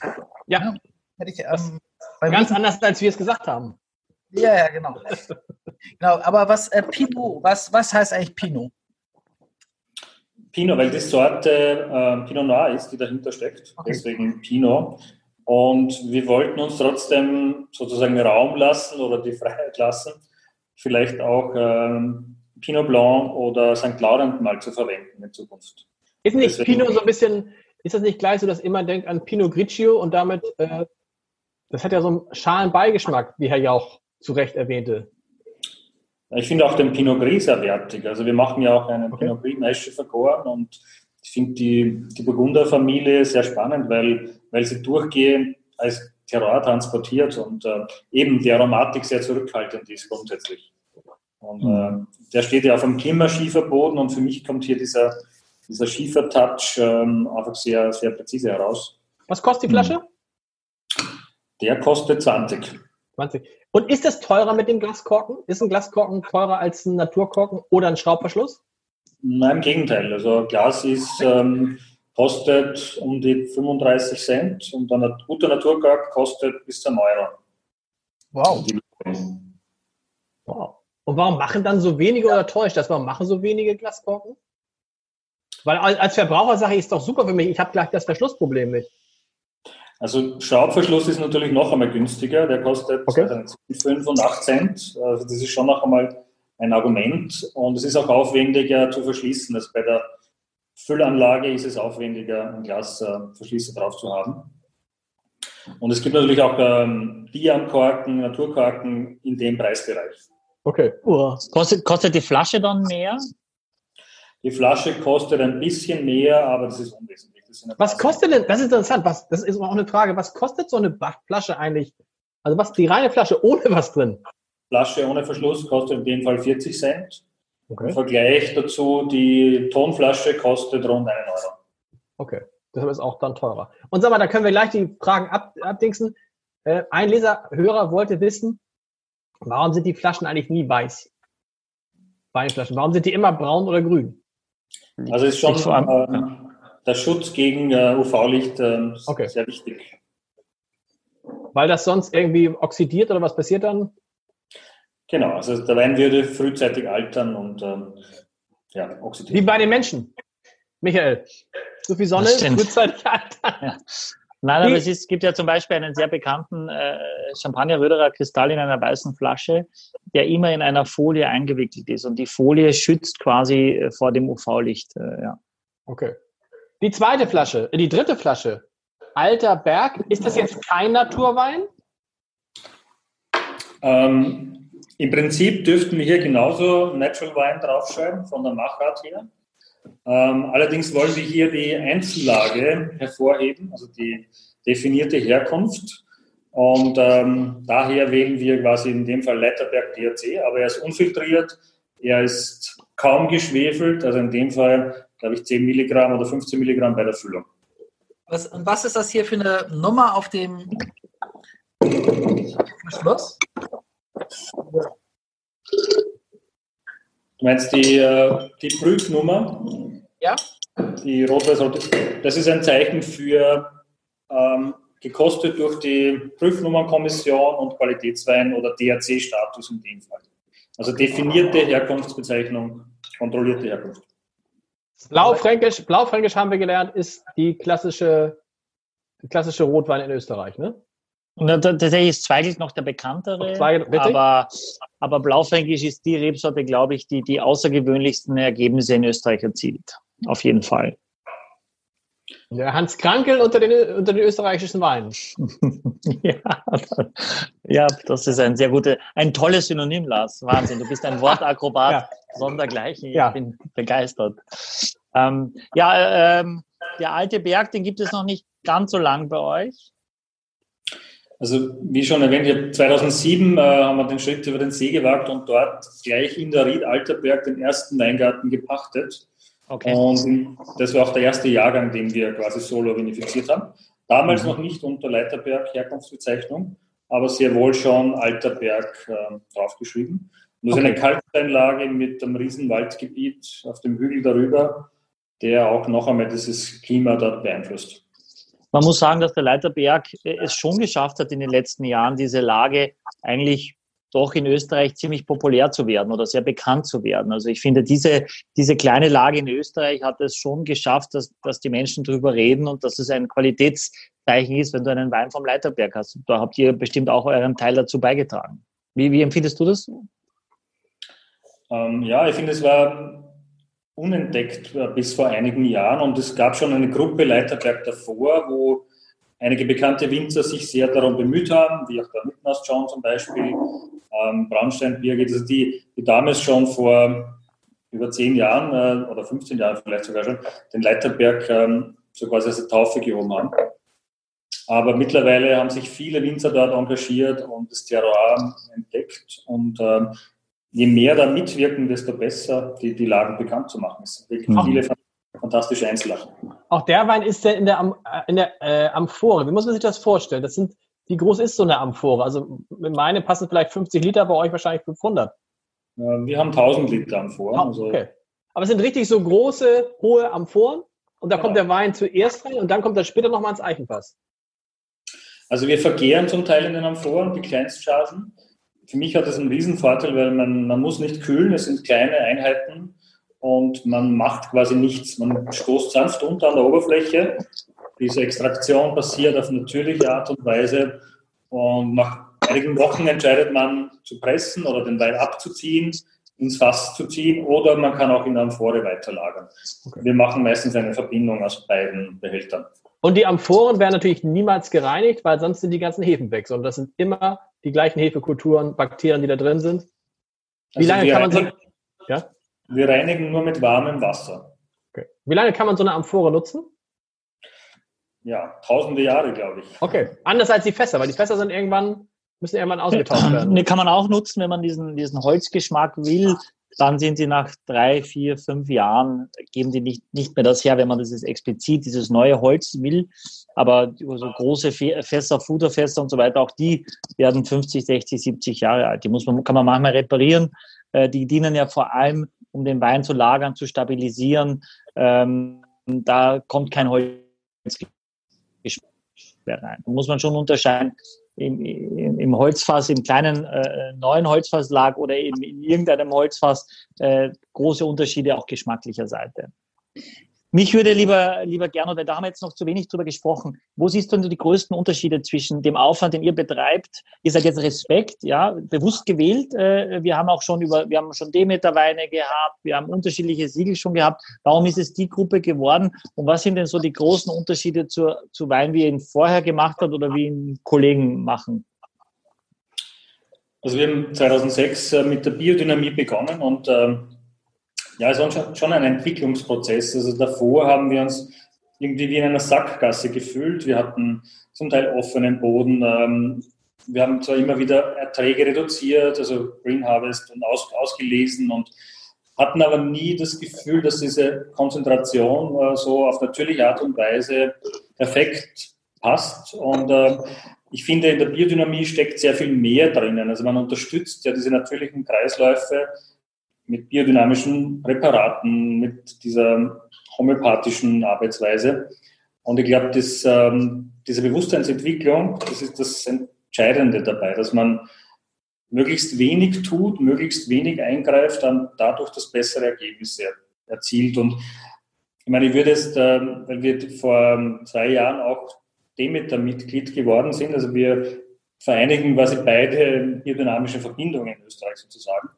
Ja. ja. Hätte ich, ähm, Ganz anders, als wir es gesagt haben. Ja, ja, genau. genau, aber was äh, Pinot, was, was heißt eigentlich Pinot? Pinot, weil die Sorte äh, Pinot Noir ist, die dahinter steckt. Okay. Deswegen Pinot. Und wir wollten uns trotzdem sozusagen Raum lassen oder die Freiheit lassen, vielleicht auch ähm, Pinot Blanc oder St. Laurent mal zu verwenden in Zukunft. Ist nicht Deswegen Pinot so ein bisschen, ist das nicht gleich so, dass immer denkt an Pinot Grigio und damit, äh, das hat ja so einen schalen Beigeschmack, wie Herr Jauch zu Recht erwähnte. Ich finde auch den Pinot Gris sehr wertig. Also wir machen ja auch einen okay. Pinot Gris Maische vergoren und ich finde die, die Burgunder-Familie sehr spannend, weil, weil sie durchgehend als Terroir transportiert und äh, eben die Aromatik sehr zurückhaltend ist grundsätzlich. Und mhm. äh, der steht ja auf einem Klimmerschieferboden und für mich kommt hier dieser, dieser Schiefertouch ähm, einfach sehr, sehr präzise heraus. Was kostet die Flasche? Der kostet 20. 20. Und ist das teurer mit dem Glaskorken? Ist ein Glaskorken teurer als ein Naturkorken oder ein Schraubverschluss? Nein, im Gegenteil. Also Glas ist, ähm, kostet um die 35 Cent und ein guter Naturkork kostet bis zu Euro. Wow. wow. Und warum machen dann so wenige oder täuscht das? Warum machen so wenige Glaskorken? Weil als Verbraucher sage ich, ist doch super für mich, ich habe gleich das Verschlussproblem nicht. Also Schraubverschluss ist natürlich noch einmal günstiger, der kostet okay. 5 und 8 Cent. Also das ist schon noch einmal ein Argument und es ist auch aufwendiger zu verschließen. Also bei der Füllanlage ist es aufwendiger, ein Glasverschließer drauf zu haben. Und es gibt natürlich auch ähm, Diamkorken, Naturkorken in dem Preisbereich. Okay. Uh. Kostet, kostet die Flasche dann mehr? Die Flasche kostet ein bisschen mehr, aber das ist unwesentlich. Das was kostet denn, das ist interessant, was, das ist auch eine Frage, was kostet so eine Flasche eigentlich? Also was, die reine Flasche ohne was drin? Flasche ohne Verschluss kostet in dem Fall 40 Cent. Okay. Im Vergleich dazu, die Tonflasche kostet rund einen Euro. Okay, das ist auch dann teurer. Und sag mal, da können wir gleich die Fragen ab, abdingsen. Äh, ein Leser, Hörer wollte wissen, Warum sind die Flaschen eigentlich nie weiß? Weinflaschen. Warum sind die immer braun oder grün? Also ist schon äh, der Schutz gegen äh, UV-Licht äh, okay. sehr wichtig. Weil das sonst irgendwie oxidiert oder was passiert dann? Genau, also der Wein würde frühzeitig altern und ähm, ja, oxidieren. Wie bei den Menschen. Michael, so viel Sonne, frühzeitig altern. Ja. Nein, aber es, ist, gibt ja zum Beispiel einen sehr bekannten äh, Champagner-Röderer Kristall in einer weißen Flasche, der immer in einer Folie eingewickelt ist. Und die Folie schützt quasi äh, vor dem UV-Licht. Äh, ja. Okay. Die zweite Flasche, äh, die dritte Flasche, Alter Berg, ist das jetzt kein Naturwein? Ähm, Im Prinzip dürften wir hier genauso Natural Wine draufschreiben, von der Machart her. Ähm, allerdings wollen wir hier die Einzellage hervorheben, also die definierte Herkunft. Und ähm, daher wählen wir quasi in dem Fall Leiterberg DRC, aber er ist unfiltriert, er ist kaum geschwefelt, also in dem Fall, glaube ich, 10 Milligramm oder 15 Milligramm bei der Füllung. Was, und was ist das hier für eine Nummer auf dem Verschluss? Du meinst die, äh, die Prüfnummer? Ja. Die rote Das ist ein Zeichen für ähm, gekostet durch die Prüfnummernkommission und Qualitätswein oder DRC-Status in dem Fall. Also definierte Herkunftsbezeichnung, kontrollierte Herkunft. Blaufränkisch, Blaufränkisch haben wir gelernt, ist die klassische, klassische Rotwein in Österreich, ne? Und tatsächlich ist Zweigelt noch der bekanntere, Zweigelt, aber, aber Blaufränkisch ist die Rebsorte, glaube ich, die die außergewöhnlichsten Ergebnisse in Österreich erzielt. Auf jeden Fall. Der Hans Krankel unter den, unter den österreichischen Weinen. ja, ja, das ist ein sehr gutes, ein tolles Synonym, Lars. Wahnsinn. Du bist ein Wortakrobat ja. sondergleichen. Ich ja. bin begeistert. Ähm, ja, ähm, der alte Berg, den gibt es noch nicht ganz so lang bei euch. Also wie schon erwähnt, 2007 äh, haben wir den Schritt über den See gewagt und dort gleich in der Ried Alterberg den ersten Weingarten gepachtet. Okay. Und das war auch der erste Jahrgang, den wir quasi solo vinifiziert haben. Damals mhm. noch nicht unter Leiterberg Herkunftsbezeichnung, aber sehr wohl schon Alterberg äh, draufgeschrieben. Und das okay. ist eine Kalksteinlage mit einem riesen Waldgebiet auf dem Hügel darüber, der auch noch einmal dieses Klima dort beeinflusst. Man muss sagen, dass der Leiterberg es schon geschafft hat, in den letzten Jahren diese Lage eigentlich doch in Österreich ziemlich populär zu werden oder sehr bekannt zu werden. Also ich finde, diese, diese kleine Lage in Österreich hat es schon geschafft, dass, dass die Menschen darüber reden und dass es ein Qualitätszeichen ist, wenn du einen Wein vom Leiterberg hast. Da habt ihr bestimmt auch euren Teil dazu beigetragen. Wie, wie empfindest du das? Ähm, ja, ich finde, es war unentdeckt äh, bis vor einigen Jahren und es gab schon eine Gruppe Leiterberg davor, wo einige bekannte Winzer sich sehr darum bemüht haben, wie auch der Mittenhaus John zum Beispiel, ähm, Braunstein Birgit, also die, die damals schon vor über zehn Jahren äh, oder 15 Jahren vielleicht sogar schon den Leiterberg ähm, so quasi als Taufe gehoben haben. Aber mittlerweile haben sich viele Winzer dort engagiert und das Terroir entdeckt und ähm, je mehr da mitwirken, desto besser die, die Lagen bekannt zu machen. Es sind wirklich mhm. viele fantastische Einzellagen. Auch der Wein ist ja in der, äh, in der äh, Amphore. Wie muss man sich das vorstellen? Das sind, wie groß ist so eine Amphore? Also meine passen vielleicht 50 Liter, bei euch wahrscheinlich 500. Wir haben 1000 Liter Amphoren. Oh, also okay. Aber es sind richtig so große, hohe Amphoren und da ja. kommt der Wein zuerst rein und dann kommt er später nochmal ins Eichenfass. Also wir verkehren zum Teil in den Amphoren, die Kleinstchargen für mich hat das einen Riesenvorteil, weil man, man muss nicht kühlen, es sind kleine Einheiten und man macht quasi nichts. Man stoßt sanft unter an der Oberfläche. Diese Extraktion passiert auf natürliche Art und Weise und nach einigen Wochen entscheidet man zu pressen oder den Wein abzuziehen, ins Fass zu ziehen oder man kann auch in Amphore weiterlagern. Okay. Wir machen meistens eine Verbindung aus beiden Behältern. Und die Amphoren werden natürlich niemals gereinigt, weil sonst sind die ganzen Hefen weg, sondern das sind immer die gleichen Hefekulturen, Bakterien, die da drin sind. Wie also lange kann man so. Ja? Wir reinigen nur mit warmem Wasser. Okay. Wie lange kann man so eine Amphore nutzen? Ja, tausende Jahre, glaube ich. Okay. Anders als die Fässer, weil die Fässer sind irgendwann, müssen irgendwann ausgetauscht werden. Ne, kann man auch nutzen, wenn man diesen, diesen Holzgeschmack will dann sind sie nach drei, vier, fünf Jahren, geben die nicht, nicht mehr das her, wenn man dieses explizit, dieses neue Holz will. Aber so große Fässer, Fuderfässer und so weiter, auch die werden 50, 60, 70 Jahre alt. Die muss man, kann man manchmal reparieren. Äh, die dienen ja vor allem, um den Wein zu lagern, zu stabilisieren. Ähm, da kommt kein Holz mehr rein. Da muss man schon unterscheiden, im, im, im Holzfass, im kleinen äh, neuen Holzfass lag oder eben in irgendeinem Holzfass, äh, große Unterschiede auch geschmacklicher Seite. Mich würde lieber, lieber Gernot, weil da haben wir jetzt noch zu wenig drüber gesprochen. Wo siehst du denn die größten Unterschiede zwischen dem Aufwand, den ihr betreibt? Ihr seid jetzt Respekt, ja, bewusst gewählt. Äh, wir haben auch schon über, wir haben schon Demeter-Weine gehabt, wir haben unterschiedliche Siegel schon gehabt. Warum ist es die Gruppe geworden? Und was sind denn so die großen Unterschiede zu, zu Wein, wie ihr ihn vorher gemacht habt oder wie ihn Kollegen machen? Also wir haben 2006 äh, mit der Biodynamie begonnen und ähm, ja, es war schon ein Entwicklungsprozess. Also davor haben wir uns irgendwie wie in einer Sackgasse gefühlt. Wir hatten zum Teil offenen Boden. Ähm, wir haben zwar immer wieder Erträge reduziert, also Green Harvest und aus, ausgelesen und hatten aber nie das Gefühl, dass diese Konzentration äh, so auf natürliche Art und Weise perfekt passt. Und äh, ich finde, in der Biodynamie steckt sehr viel mehr drinnen. Also man unterstützt ja diese natürlichen Kreisläufe mit biodynamischen Präparaten, mit dieser homöopathischen Arbeitsweise. Und ich glaube, ähm, diese Bewusstseinsentwicklung, das ist das Entscheidende dabei, dass man möglichst wenig tut, möglichst wenig eingreift, dann dadurch das bessere Ergebnis erzielt. Und ich meine, ich würde jetzt, äh, weil wir vor zwei Jahren auch Demeter-Mitglied geworden sind, also wir vereinigen quasi beide biodynamische Verbindungen in Österreich sozusagen.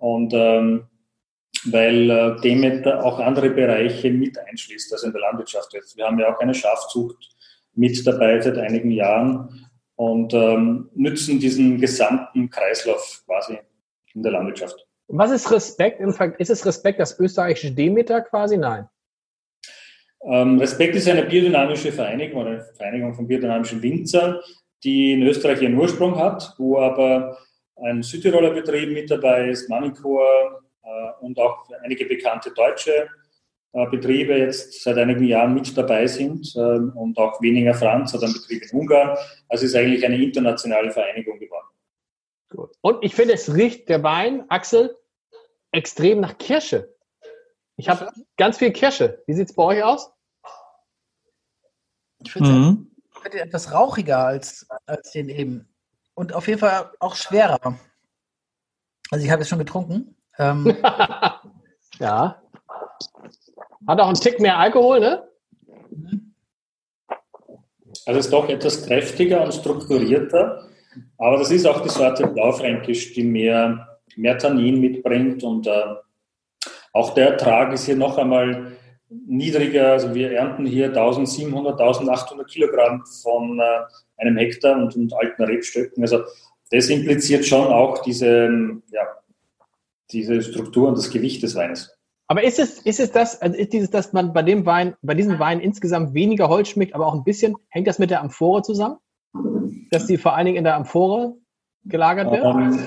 Und ähm, weil äh, Demeter auch andere Bereiche mit einschließt, also in der Landwirtschaft jetzt. Wir haben ja auch eine Schafzucht mit dabei seit einigen Jahren und ähm, nützen diesen gesamten Kreislauf quasi in der Landwirtschaft. Was ist Respekt? Ist es Respekt das österreichische Demeter quasi? Nein. Ähm, Respekt ist eine biodynamische Vereinigung oder eine Vereinigung von biodynamischen Winzern, die in Österreich ihren Ursprung hat, wo aber ein Südtiroler Betrieb mit dabei ist, Manicor äh, und auch einige bekannte deutsche äh, Betriebe jetzt seit einigen Jahren mit dabei sind äh, und auch weniger Franz oder ein Betrieb in Ungarn. Also es ist eigentlich eine internationale Vereinigung geworden. Gut. Und ich finde, es riecht der Wein, Axel, extrem nach Kirsche. Ich habe ganz viel Kirsche. Wie sieht es bei euch aus? Ich finde mhm. es etwas rauchiger als, als den eben und auf jeden Fall auch schwerer. Also ich habe es schon getrunken. Ähm, ja. Hat auch einen Tick mehr Alkohol, ne? Also es ist doch etwas kräftiger und strukturierter, aber das ist auch die Sorte Blaufränkisch, die mehr mehr Tannin mitbringt und äh, auch der Ertrag ist hier noch einmal niedriger. Also wir ernten hier 1700, 1800 Kilogramm von äh, einem Hektar und, und alten Rebstöcken. Also das impliziert schon auch diese, ja, diese Struktur und das Gewicht des Weines. Aber ist es, ist es das, also ist dieses, dass man bei dem Wein, bei diesem Wein insgesamt weniger Holz schmeckt, aber auch ein bisschen, hängt das mit der Amphore zusammen? Dass die vor allen Dingen in der Amphore gelagert wird? Um, ähm,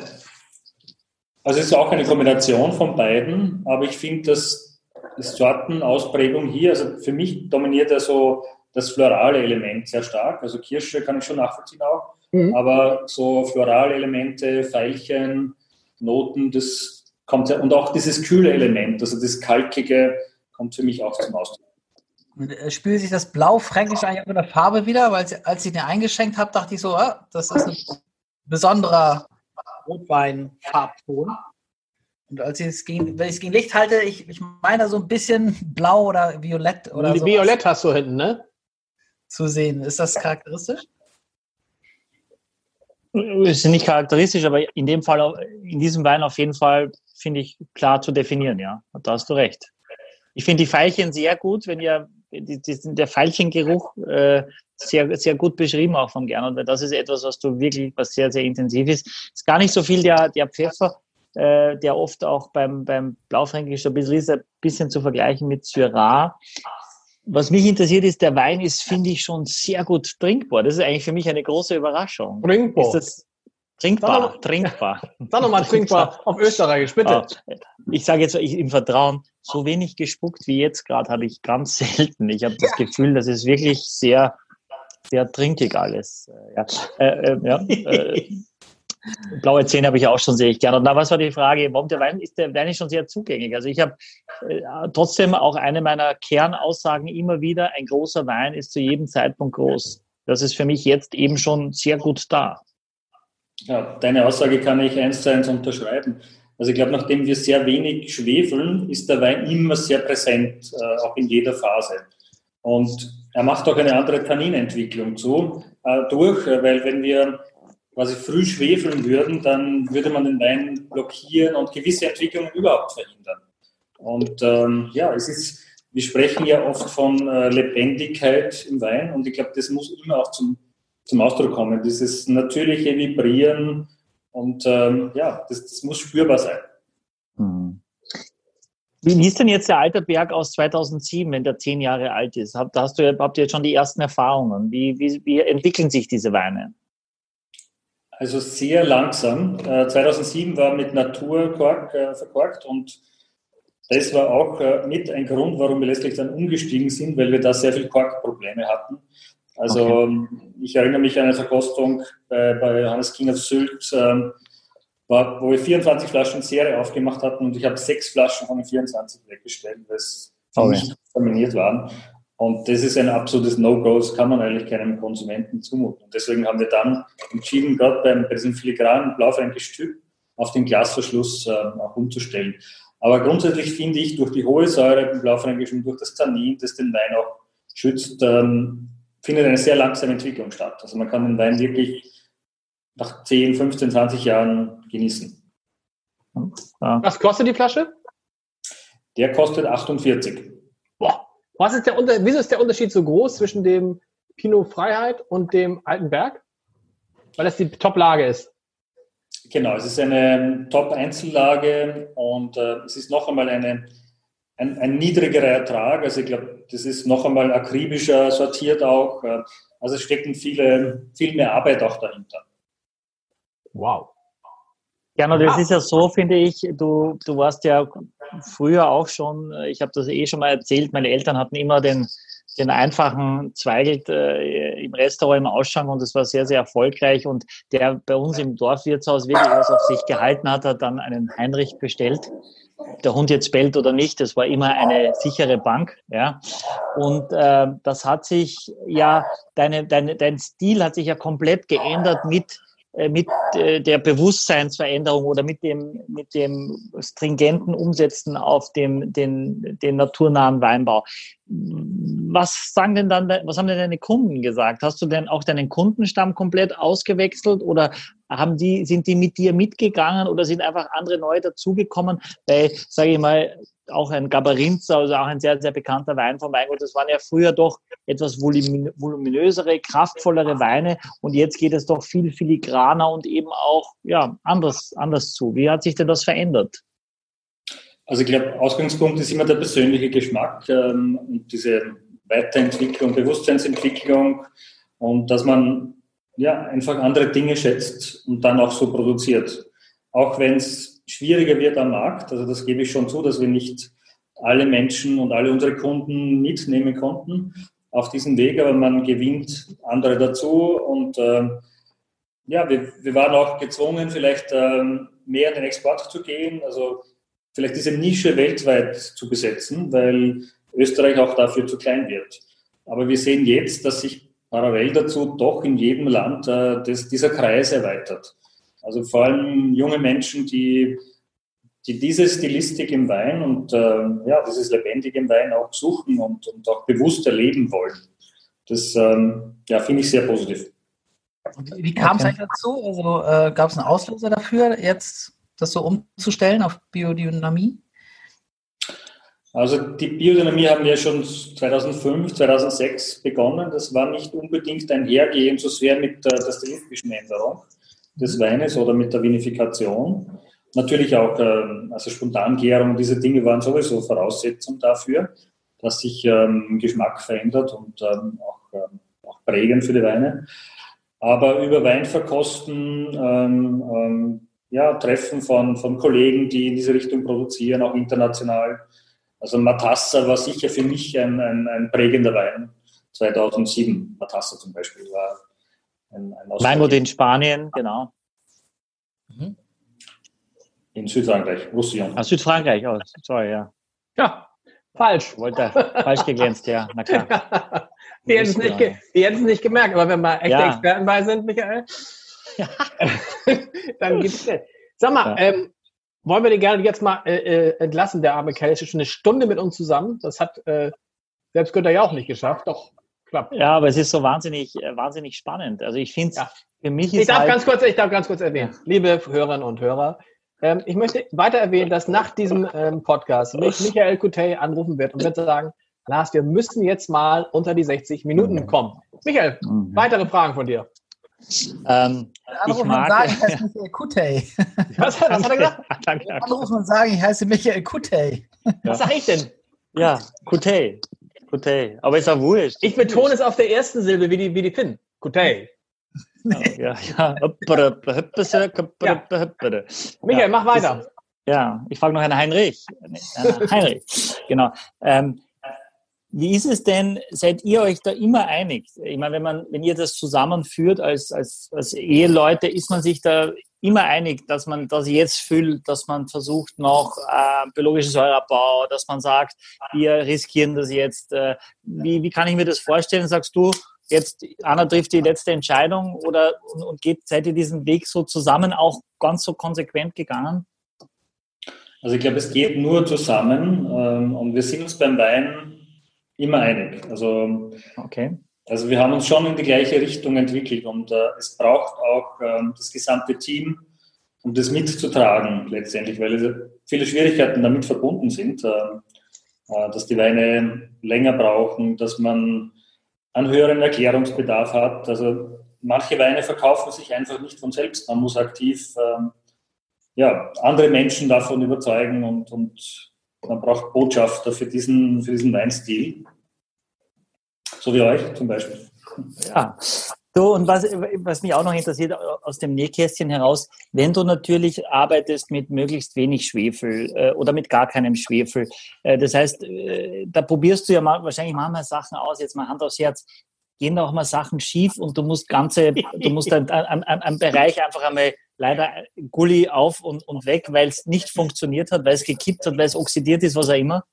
also es ist auch eine Kombination von beiden, aber ich finde, dass Sortenausprägung hier, also für mich dominiert ja so das florale Element sehr stark. Also Kirsche kann ich schon nachvollziehen auch, mhm. aber so florale Elemente, Veilchen, Noten, das kommt ja, und auch dieses kühle Element, also das kalkige, kommt für mich auch zum Ausdruck. Äh, spürt sich das Blau fränkisch eigentlich auch in der Farbe wieder? Weil als ich den eingeschenkt habe, dachte ich so, ah, das ist ein besonderer Rotwein-Farbton. Und als ich es gegen, wenn ich es gegen Licht halte, ich, ich meine so ein bisschen blau oder violett oder so. Violett hast du hinten, ne? Zu sehen. Ist das charakteristisch? Ist nicht charakteristisch, aber in dem Fall, in diesem Wein auf jeden Fall, finde ich, klar zu definieren, ja. Da hast du recht. Ich finde die Veilchen sehr gut, wenn ihr, die, die, der Veilchengeruch äh, sehr, sehr gut beschrieben auch vom Gernot, weil das ist etwas, was du wirklich, was sehr, sehr intensiv ist. Es ist gar nicht so viel der, der Pfeffer, äh, der oft auch beim, beim Blaufränkisch ein bisschen, ein bisschen zu vergleichen mit Syrah. Was mich interessiert ist, der Wein ist, finde ich, schon sehr gut trinkbar. Das ist eigentlich für mich eine große Überraschung. Trinkbar. Ist das trinkbar, trinkbar. Sag nochmal trinkbar auf Österreichisch, bitte. Ah, ich sage jetzt ich, im Vertrauen, so wenig gespuckt wie jetzt gerade habe ich ganz selten. Ich habe das Gefühl, das ist wirklich sehr sehr trinkig alles. Äh, ja, äh, äh, ja äh, blaue Zähne habe ich auch schon, sehe ich gerne. Und da was war die Frage, warum der Wein ist, der Wein ist schon sehr zugänglich. Also ich habe äh, trotzdem auch eine meiner Kernaussagen immer wieder, ein großer Wein ist zu jedem Zeitpunkt groß. Das ist für mich jetzt eben schon sehr gut da. Ja, deine Aussage kann ich eins zu eins unterschreiben. Also ich glaube, nachdem wir sehr wenig schwefeln, ist der Wein immer sehr präsent, äh, auch in jeder Phase. Und er macht auch eine andere Tanninentwicklung zu, äh, durch, äh, weil wenn wir quasi früh schwefeln würden, dann würde man den Wein blockieren und gewisse Entwicklungen überhaupt verhindern. Und ähm, ja, es ist, wir sprechen ja oft von äh, Lebendigkeit im Wein und ich glaube, das muss immer auch zum, zum Ausdruck kommen. Dieses natürliche Vibrieren und ähm, ja, das, das muss spürbar sein. Mhm. Wie ist denn jetzt der alte Berg aus 2007, wenn der zehn Jahre alt ist? Habt, hast du, habt ihr jetzt schon die ersten Erfahrungen? Wie, wie, wie entwickeln sich diese Weine? Also sehr langsam. 2007 äh, war mit Naturkork äh, verkorkt und das war auch äh, mit ein Grund, warum wir letztlich dann umgestiegen sind, weil wir da sehr viel Korkprobleme hatten. Also okay. Ähm, ich erinnere mich an eine Verkostung bei, bei Hannes King of Sylt, ähm, war, wo wir 24 Flaschen Serie aufgemacht hatten und ich habe sechs Flaschen von den 24 weggestellt, weil es okay. nicht kontaminiert waren. Und das ist ein absolutes No-Go, das kann man eigentlich keinem Konsumenten zumuten. Und deswegen haben wir dann entschieden, gerade beim, bei diesem filigranen Blaufränkisch-Typ auf den Glasverschluss äh, auch umzustellen. Aber grundsätzlich finde ich, durch die hohe Säure im Blaufränkisch und durch das Tannin, das den Wein auch schützt, ähm, findet eine sehr langsame Entwicklung statt. Also man kann den Wein wirklich nach 10, 15, 20 Jahren genießen. Was kostet die Flasche? Der kostet 48. Was ist der Unter Wieso ist der Unterschied so groß zwischen dem Pinot Freiheit und dem Alten Berg? Weil das die Top-Lage ist. Genau, es ist eine Top-Einzellage und äh, es ist noch einmal eine, ein, ein niedrigerer Ertrag. Also ich glaube, das ist noch einmal akribischer sortiert auch. Äh, also es stecken viele, viel mehr Arbeit auch dahinter. Wow. Ja, und das ist ja so, finde ich, du, du warst ja früher auch schon, ich habe das eh schon mal erzählt, meine Eltern hatten immer den, den einfachen Zweigelt äh, im Restaurant im Ausschank und das war sehr, sehr erfolgreich. Und der bei uns im Dorfwirtshaus wirklich was auf sich gehalten hat, hat dann einen Heinrich bestellt. Der Hund jetzt bellt oder nicht, das war immer eine sichere Bank. Ja. Und äh, das hat sich ja, deine, deine, dein Stil hat sich ja komplett geändert mit äh, mit äh, der Bewusstseinsveränderung oder mit dem, mit dem stringenten Umsetzen auf dem, den, den naturnahen Weinbau. Was sagen denn dann, was haben denn deine Kunden gesagt? Hast du denn auch deinen Kundenstamm komplett ausgewechselt oder haben die, sind die mit dir mitgegangen oder sind einfach andere neu dazugekommen? Weil, sage ich mal, auch ein Gabarinza, also auch ein sehr, sehr bekannter Wein vom Weingut. Das waren ja früher doch etwas voluminösere, kraftvollere Weine und jetzt geht es doch viel filigraner und eben auch ja, anders, anders zu. Wie hat sich denn das verändert? Also ich glaube, Ausgangspunkt ist immer der persönliche Geschmack ähm, und diese Weiterentwicklung, Bewusstseinsentwicklung und dass man ja einfach andere Dinge schätzt und dann auch so produziert. Auch wenn es schwieriger wird am Markt. Also das gebe ich schon zu, dass wir nicht alle Menschen und alle unsere Kunden mitnehmen konnten auf diesem Weg, aber man gewinnt andere dazu und äh, ja, wir, wir waren auch gezwungen, vielleicht äh, mehr in den Export zu gehen, also vielleicht diese Nische weltweit zu besetzen, weil Österreich auch dafür zu klein wird. Aber wir sehen jetzt, dass sich parallel dazu doch in jedem Land äh, das, dieser Kreis erweitert. Also vor allem junge Menschen, die, die diese Stilistik im Wein und äh, ja, dieses Lebendige im Wein auch suchen und, und auch bewusst erleben wollen. Das ähm, ja, finde ich sehr positiv. Wie kam es okay. eigentlich dazu? Also äh, gab es einen Auslöser dafür, jetzt das so umzustellen auf Biodynamie? Also die Biodynamie haben wir schon 2005, 2006 begonnen. Das war nicht unbedingt ein Hergehen so sehr mit äh, der stilistischen Änderung, des Weines oder mit der Vinifikation. Natürlich auch, ähm, also Spontangärung, diese Dinge waren sowieso Voraussetzung dafür, dass sich ähm, Geschmack verändert und ähm, auch, auch prägend für die Weine. Aber über Weinverkosten, ja, Treffen von, von Kollegen, die in diese Richtung produzieren, auch international. Also Matassa war sicher für mich ein, ein, ein prägender Wein. 2007, Matassa zum Beispiel, war ein, ein in Spanien, genau. Mhm. In Südfrankreich, Roussillon. Ah, Südfrankreich, oh, sorry, ja. Ja, falsch. Wollte, falsch geglänzt, ja, na klar. die hätten es nicht, ge nicht gemerkt, aber wenn mal echte ja. Experten bei sind, Michael, ja. dann gibt's es. Sag mal, ja. ähm, wollen wir den gerne jetzt mal äh, äh, entlassen, der arme Kerl ist schon eine Stunde mit uns zusammen. Das hat äh, selbst Günther ja auch nicht geschafft. Doch klappt. Ja, aber es ist so wahnsinnig, äh, wahnsinnig spannend. Also ich finde ja. für mich ist ich darf halt ganz kurz, ich darf ganz kurz erwähnen, liebe Hörerinnen und Hörer, ähm, ich möchte weiter erwähnen, dass nach diesem ähm, Podcast mich Michael Coutet anrufen wird und wird sagen, Lars, wir müssen jetzt mal unter die 60 Minuten mhm. kommen. Michael, mhm. weitere Fragen von dir. Ähm, anrufen und sagen, ich heiße Michael Kutey. Was, was hat er gesagt? Anrufen und sagen, ich heiße Michael Kutey. Was sag ich denn? Ja, Kutey. Kutey. Aber ist ja wurscht. Ich betone es auf der ersten Silbe wie die, wie die Finn. Kutey. Ja, ja. Michael, mach weiter. Ja, ich frage noch einen Heinrich. Heinrich, genau. Ähm, wie ist es denn, seid ihr euch da immer einig? Ich meine, wenn man, wenn ihr das zusammenführt als, als, als Eheleute, ist man sich da immer einig, dass man das jetzt fühlt, dass man versucht noch äh, biologischen Säureabbau, dass man sagt, wir riskieren das jetzt. Äh, wie, wie kann ich mir das vorstellen? Sagst du, jetzt Anna trifft die letzte Entscheidung oder und, und geht, seid ihr diesen Weg so zusammen auch ganz so konsequent gegangen? Also ich glaube, es geht nur zusammen ähm, und wir sind uns beim Wein immer einig. Also, okay. Also wir haben uns schon in die gleiche Richtung entwickelt und äh, es braucht auch ähm, das gesamte Team, um das mitzutragen letztendlich, weil viele Schwierigkeiten damit verbunden sind, äh, äh, dass die Weine länger brauchen, dass man einen höheren Erklärungsbedarf hat. Also manche Weine verkaufen sich einfach nicht von selbst. Man muss aktiv ähm, ja, andere Menschen davon überzeugen und, und man braucht Botschafter für diesen, für diesen Weinstil. So wie euch zum Beispiel. Ja. So, und was, was mich auch noch interessiert aus dem Nähkästchen heraus, wenn du natürlich arbeitest mit möglichst wenig Schwefel äh, oder mit gar keinem Schwefel, äh, das heißt, äh, da probierst du ja mal, wahrscheinlich manchmal Sachen aus, jetzt mal Hand aufs Herz, gehen da auch mal Sachen schief und du musst ganze, du musst einen Bereich einfach einmal leider Gully auf und, und weg, weil es nicht funktioniert hat, weil es gekippt hat, weil es oxidiert ist, was auch immer?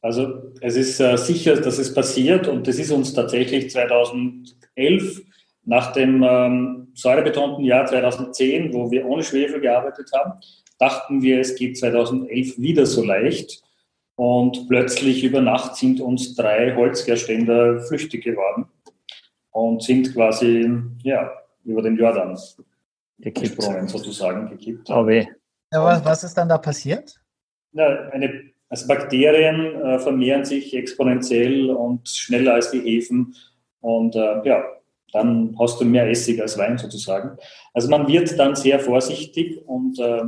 Also es ist äh, sicher, dass es passiert und das ist uns tatsächlich 2011 nach dem ähm, säurebetonten Jahr 2010, wo wir ohne Schwefel gearbeitet haben, dachten wir, es geht 2011 wieder so leicht. Und plötzlich über Nacht sind uns drei Holzgerständer flüchtig geworden und sind quasi ja, über den Jordan gesprungen, sozusagen gekippt. Oh weh. Ja, was, was ist dann da passiert? Ja, eine, also Bakterien äh, vermehren sich exponentiell und schneller als die Hefen. Und äh, ja, dann hast du mehr Essig als Wein sozusagen. Also man wird dann sehr vorsichtig und äh,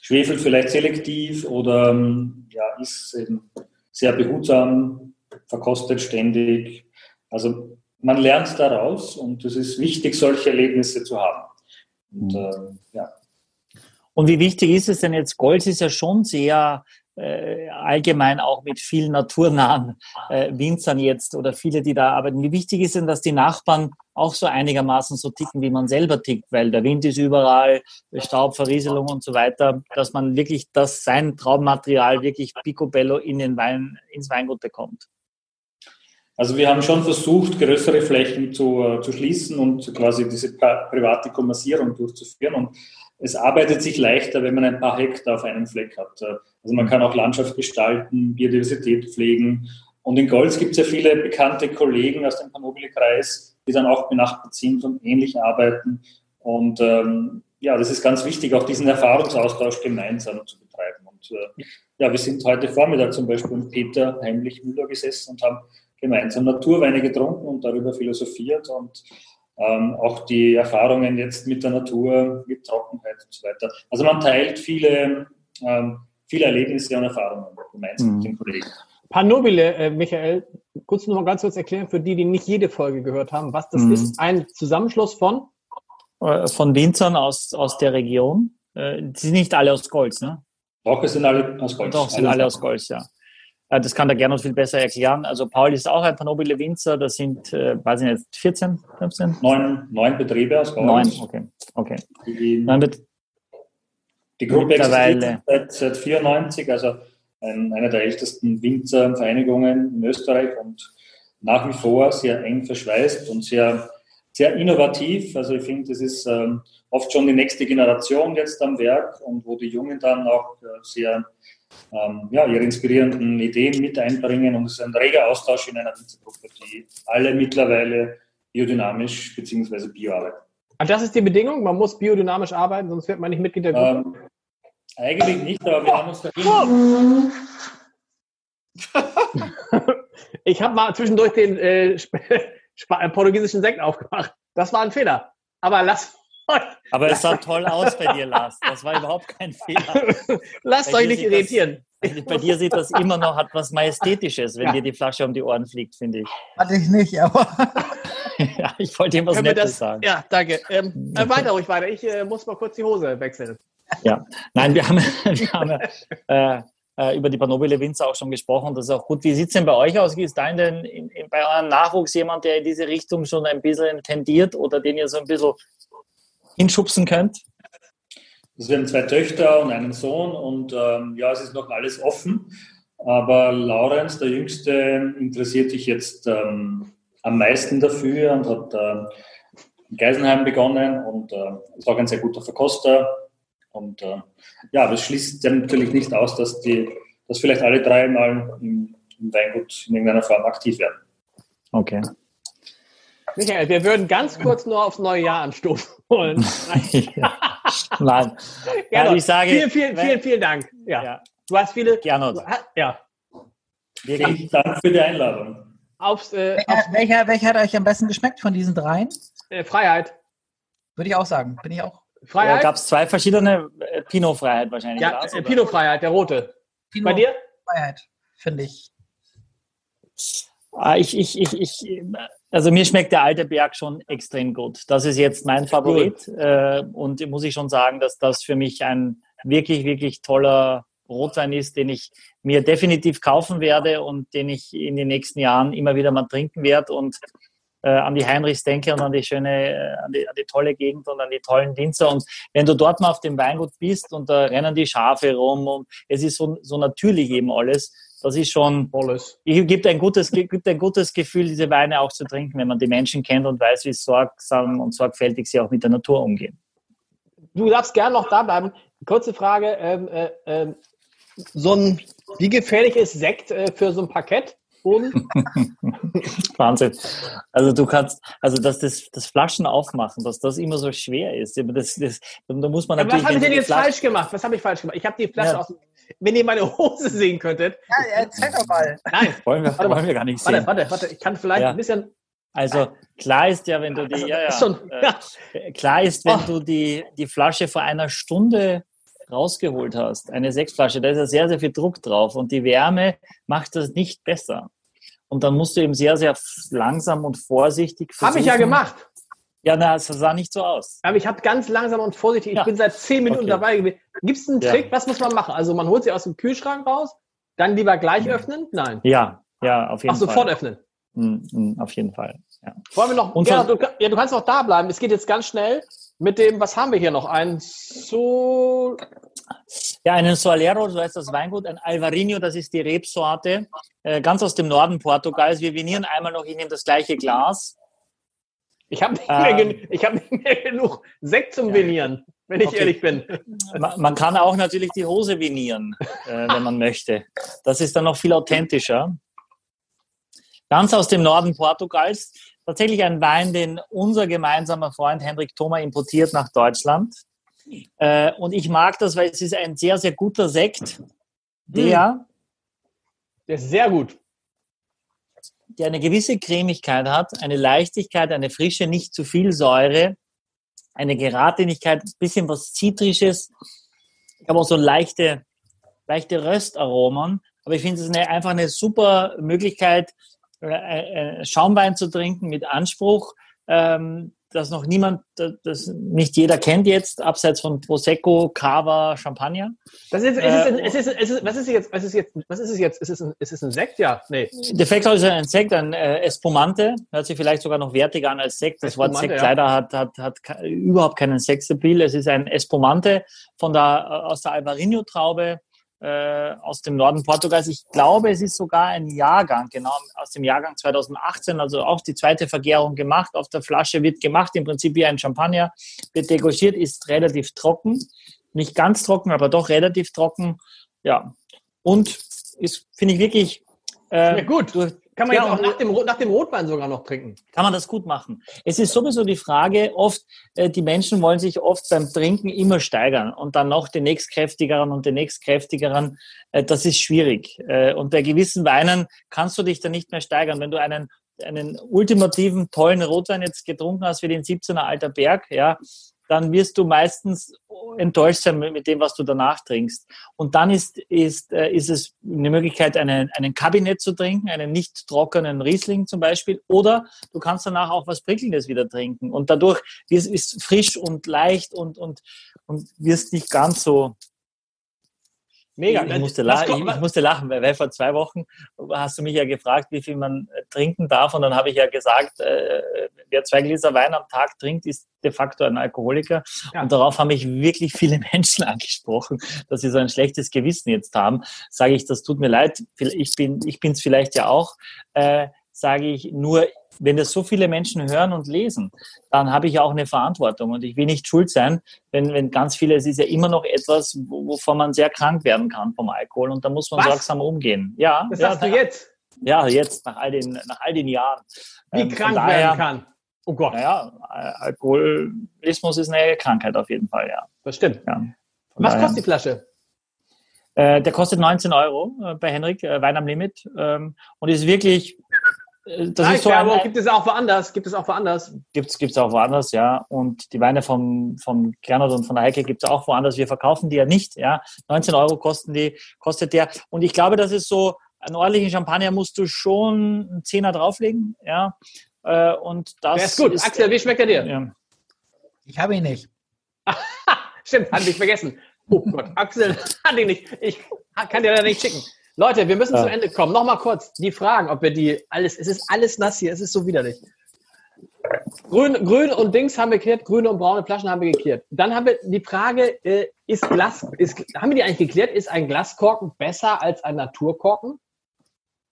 schwefelt vielleicht selektiv oder ähm, ja, ist eben sehr behutsam, verkostet ständig. Also man lernt daraus und es ist wichtig, solche Erlebnisse zu haben. Und, äh, ja. und wie wichtig ist es denn jetzt? Golz ist ja schon sehr äh, allgemein auch mit vielen naturnahen äh, Winzern jetzt oder viele, die da arbeiten. Wie wichtig ist denn, dass die Nachbarn auch so einigermaßen so ticken, wie man selber tickt, weil der Wind ist überall, Staub, Verrieselung und so weiter, dass man wirklich das sein Traummaterial wirklich picobello in den Wein, ins Weingut bekommt? Also wir haben schon versucht, größere Flächen zu, äh, zu schließen und quasi diese private Kommersierung durchzuführen. Und es arbeitet sich leichter, wenn man ein paar Hektar auf einem Fleck hat. Also man kann auch Landschaft gestalten, Biodiversität pflegen. Und in Golz gibt es ja viele bekannte Kollegen aus dem Panobili-Kreis, die dann auch benachbart sind und ähnlich arbeiten. Und ähm, ja, das ist ganz wichtig, auch diesen Erfahrungsaustausch gemeinsam zu betreiben. Und äh, ja, wir sind heute Vormittag zum Beispiel mit Peter Heimlich Müller gesessen und haben gemeinsam Naturweine getrunken und darüber philosophiert und ähm, auch die Erfahrungen jetzt mit der Natur, mit Trockenheit und so weiter. Also man teilt viele, ähm, viele Erlebnisse und Erfahrungen gemeinsam mhm. mit den Kollegen. Panobile, äh, Michael, kurz noch mal ganz kurz erklären für die, die nicht jede Folge gehört haben, was das mhm. ist. Ein Zusammenschluss von? Äh, von Winzern aus, aus der Region. Äh, die sind nicht alle aus Golz, ne? Doch, es sind alle aus Golz. Doch, sind alle aus Golz, ja. Das kann der Gernot viel besser erklären. Also Paul ist auch ein paar nobile Winzer. Das sind, äh, weiß ich nicht, 14, 15? Neun, neun Betriebe aus Neun, okay. okay. Die, neun Bet die Gruppe existiert seit, seit 94, also ein, einer der ältesten Winzervereinigungen in Österreich und nach wie vor sehr eng verschweißt und sehr, sehr innovativ. Also ich finde, das ist ähm, oft schon die nächste Generation jetzt am Werk und wo die Jungen dann auch äh, sehr ähm, ja, ihre inspirierenden Ideen mit einbringen und es ist ein reger Austausch in einer Winzergruppe, die alle mittlerweile biodynamisch bzw. bio arbeiten. Und das ist die Bedingung, man muss biodynamisch arbeiten, sonst wird man nicht Mitglied der Gruppe? Ähm, eigentlich nicht, aber wir haben uns dagegen... ich habe mal zwischendurch den äh, portugiesischen Sekt aufgemacht. Das war ein Fehler. Aber lass aber es sah toll aus bei dir, Lars. Das war überhaupt kein Fehler. Lasst bei euch nicht irritieren. Das, bei dir sieht das immer noch, hat was Majestätisches, wenn ja. dir die Flasche um die Ohren fliegt, finde ich. Hatte ich nicht, aber. ja, ich wollte dir was Nettes das, sagen. Ja, danke. Ähm, äh, weiter ruhig weiter. Ich äh, muss mal kurz die Hose wechseln. Ja, nein, wir haben, wir haben äh, äh, über die Panobile Winzer auch schon gesprochen. Das ist auch gut. Wie sieht es denn bei euch aus? Ist da in den, in, in, bei eurem Nachwuchs jemand, der in diese Richtung schon ein bisschen tendiert oder den ihr so ein bisschen hinschubsen könnt? Also wir haben zwei Töchter und einen Sohn und ähm, ja, es ist noch alles offen. Aber Laurenz, der Jüngste, interessiert sich jetzt ähm, am meisten dafür und hat äh, in Geisenheim begonnen und äh, ist auch ein sehr guter Verkoster. Und äh, ja, das schließt ja natürlich nicht aus, dass, die, dass vielleicht alle drei mal im, im Weingut in irgendeiner Form aktiv werden. Okay. Michael, wir würden ganz kurz nur aufs neue Jahr anstoßen wollen. Nein. Ja, ich sage, vielen, vielen, vielen, vielen Dank. Ja. ja. Du hast viele. Gerne. Ja. Vielen Dank für die Einladung. Aufs, äh, welcher, aufs welcher, welcher, hat euch am besten geschmeckt von diesen dreien? Äh, Freiheit. Würde ich auch sagen. Bin ich auch. Freiheit. Gab es zwei verschiedene äh, Pinot-Freiheit wahrscheinlich? Ja, äh, Pinot-Freiheit, der rote. Pinot Bei dir? Freiheit, finde ich. Ah, ich, ich, ich, ich, also mir schmeckt der alte Berg schon extrem gut. Das ist jetzt mein Favorit. Äh, und muss ich schon sagen, dass das für mich ein wirklich, wirklich toller Rotwein ist, den ich mir definitiv kaufen werde und den ich in den nächsten Jahren immer wieder mal trinken werde und äh, an die Heinrichs denke und an die schöne, äh, an, die, an die tolle Gegend und an die tollen Winzer. Und wenn du dort mal auf dem Weingut bist und da rennen die Schafe rum und es ist so, so natürlich eben alles, das ist schon, Alles. gibt ein gutes, gibt ein gutes Gefühl, diese Weine auch zu trinken, wenn man die Menschen kennt und weiß, wie sorgsam und sorgfältig sie auch mit der Natur umgehen. Du darfst gerne noch da bleiben. Kurze Frage, ähm, äh, äh, so ein, wie gefährlich ist Sekt äh, für so ein Parkett? Wahnsinn. Also du kannst, also dass das, das Flaschen aufmachen, dass das immer so schwer ist. Das, das, da muss man natürlich. was habe ich denn jetzt Flaschen falsch gemacht? Was habe ich falsch gemacht? Ich habe die Flasche ja. aus. Wenn ihr meine Hose sehen könntet. Ja, erzähl doch mal. Nein, wollen wir, warte, wollen wir gar nicht sehen. Warte, warte, warte. Ich kann vielleicht ja. ein bisschen. Also klar ist ja, wenn du die, also, ja, ja, schon, äh, klar ist, wenn oh. du die, die Flasche vor einer Stunde rausgeholt hast, eine Sechsflasche, da ist ja sehr, sehr viel Druck drauf und die Wärme macht das nicht besser. Und dann musst du eben sehr, sehr langsam und vorsichtig Habe ich ja gemacht. Ja, na, es sah nicht so aus. Aber ich habe ganz langsam und vorsichtig, ich ja. bin seit zehn Minuten okay. dabei gewesen. Gibt es einen Trick, ja. was muss man machen? Also man holt sie aus dem Kühlschrank raus, dann lieber gleich öffnen? Nein. Ja, ja, auf jeden Ach, Fall. Ach, sofort öffnen. Mm, mm, auf jeden Fall. Ja. Wollen wir noch, ja, du, ja, du kannst noch da bleiben. Es geht jetzt ganz schnell mit dem, was haben wir hier noch? Ein so. Ja, einen Solero, so heißt das Weingut, ein Alvarinho, das ist die Rebsorte, äh, ganz aus dem Norden Portugals. Wir vinieren einmal noch, nehme das gleiche Glas. Ich habe nicht, ähm, hab nicht, mehr genug Sekt zum. Vinieren, wenn ich okay. ehrlich bin. Man, man, kann auch natürlich die Hose vinieren, äh, wenn man möchte. Das ist dann noch viel authentischer. Ganz aus dem Norden Portugals tatsächlich ein Wein, den unser gemeinsamer Freund Henrik Thoma importiert nach Deutschland. Äh, und ich mag das, weil es ist ein sehr, sehr guter Sekt, der, hm. der ist sehr gut. Der eine gewisse Cremigkeit hat, eine Leichtigkeit, eine Frische, nicht zu viel Säure, eine Geradlinigkeit, ein bisschen was Zitrisches. Ich habe auch so leichte, leichte Röstaromen. Aber ich finde es einfach eine super Möglichkeit, äh, äh, Schaumwein zu trinken mit Anspruch, ähm, das noch niemand, das nicht jeder kennt jetzt, abseits von Prosecco, Cava, Champagner. Das ist, äh, es ist, es ist, was ist jetzt, was ist jetzt, was ist es jetzt? Ist es ein, ist es ein Sekt? Ja, nee. De facto ist ein Sekt, ein äh, Espumante, hört sich vielleicht sogar noch wertiger an als Sekt. Das Espumante, Wort Sekt ja. leider hat, hat, hat überhaupt keinen Sexappeal. Es ist ein Espumante von der, aus der Alvarinho-Traube, äh, aus dem Norden Portugals. Ich glaube, es ist sogar ein Jahrgang, genau aus dem Jahrgang 2018, also auch die zweite Vergärung gemacht. Auf der Flasche wird gemacht, im Prinzip wie ein Champagner, wird degustiert, ist relativ trocken. Nicht ganz trocken, aber doch relativ trocken. Ja. Und ist, finde ich wirklich äh, ja, gut. Durch, kann man ja, auch nach dem, nach dem Rotwein sogar noch trinken. Kann man das gut machen. Es ist sowieso die Frage, oft, äh, die Menschen wollen sich oft beim Trinken immer steigern und dann noch den nächstkräftigeren und den nächstkräftigeren. Äh, das ist schwierig. Äh, und bei gewissen Weinen kannst du dich dann nicht mehr steigern. Wenn du einen einen ultimativen, tollen Rotwein jetzt getrunken hast wie den 17er Alter Berg, ja, dann wirst du meistens enttäuscht sein mit dem, was du danach trinkst. Und dann ist, ist, äh, ist es eine Möglichkeit, einen, einen Kabinett zu trinken, einen nicht trockenen Riesling zum Beispiel. Oder du kannst danach auch was Prickelndes wieder trinken. Und dadurch ist es frisch und leicht und, und, und wirst nicht ganz so Mega. Ich musste, lachen, ich, ich musste lachen, weil, vor zwei Wochen hast du mich ja gefragt, wie viel man äh, trinken darf. Und dann habe ich ja gesagt, äh, wer zwei Gläser Wein am Tag trinkt, ist de facto ein Alkoholiker. Ja. Und darauf haben mich wirklich viele Menschen angesprochen, dass sie so ein schlechtes Gewissen jetzt haben. Sage ich, das tut mir leid. Ich bin ich bin's vielleicht ja auch. Äh, sage ich nur, wenn das so viele Menschen hören und lesen, dann habe ich auch eine Verantwortung und ich will nicht schuld sein, wenn, wenn ganz viele, es ist ja immer noch etwas, wovon man sehr krank werden kann vom Alkohol und da muss man Was? sorgsam umgehen. Ja. Das ja, du jetzt? Ja, jetzt, nach all den, nach all den Jahren. Wie ähm, krank daher, werden kann. Oh Gott. Naja, Alkoholismus ist eine Krankheit auf jeden Fall, ja. Das stimmt. Ja. Was daher, kostet die Flasche? Äh, der kostet 19 Euro äh, bei Henrik, äh, Wein am Limit. Ähm, und ist wirklich das Nein, ist so ein, gibt es auch woanders, gibt es auch woanders. Gibt es auch woanders, ja. Und die Weine vom, vom Gernot und von der Heike gibt es auch woanders. Wir verkaufen die ja nicht, ja. 19 Euro kosten die, kostet der. Und ich glaube, das ist so, einen ordentlichen Champagner musst du schon einen Zehner drauflegen, ja. Äh, und das der ist gut. Ist, Axel, wie schmeckt er dir? Ja. Ich habe ihn nicht. Stimmt, hatte ich vergessen. Oh Gott, Axel hat ihn nicht. Ich kann dir da nicht schicken. Leute, wir müssen ja. zum Ende kommen. Nochmal kurz die Fragen, ob wir die alles, es ist alles nass hier, es ist so widerlich. Grün, grün und Dings haben wir geklärt, grüne und braune Flaschen haben wir geklärt. Dann haben wir die Frage, äh, ist Glas, ist, haben wir die eigentlich geklärt, ist ein Glaskorken besser als ein Naturkorken?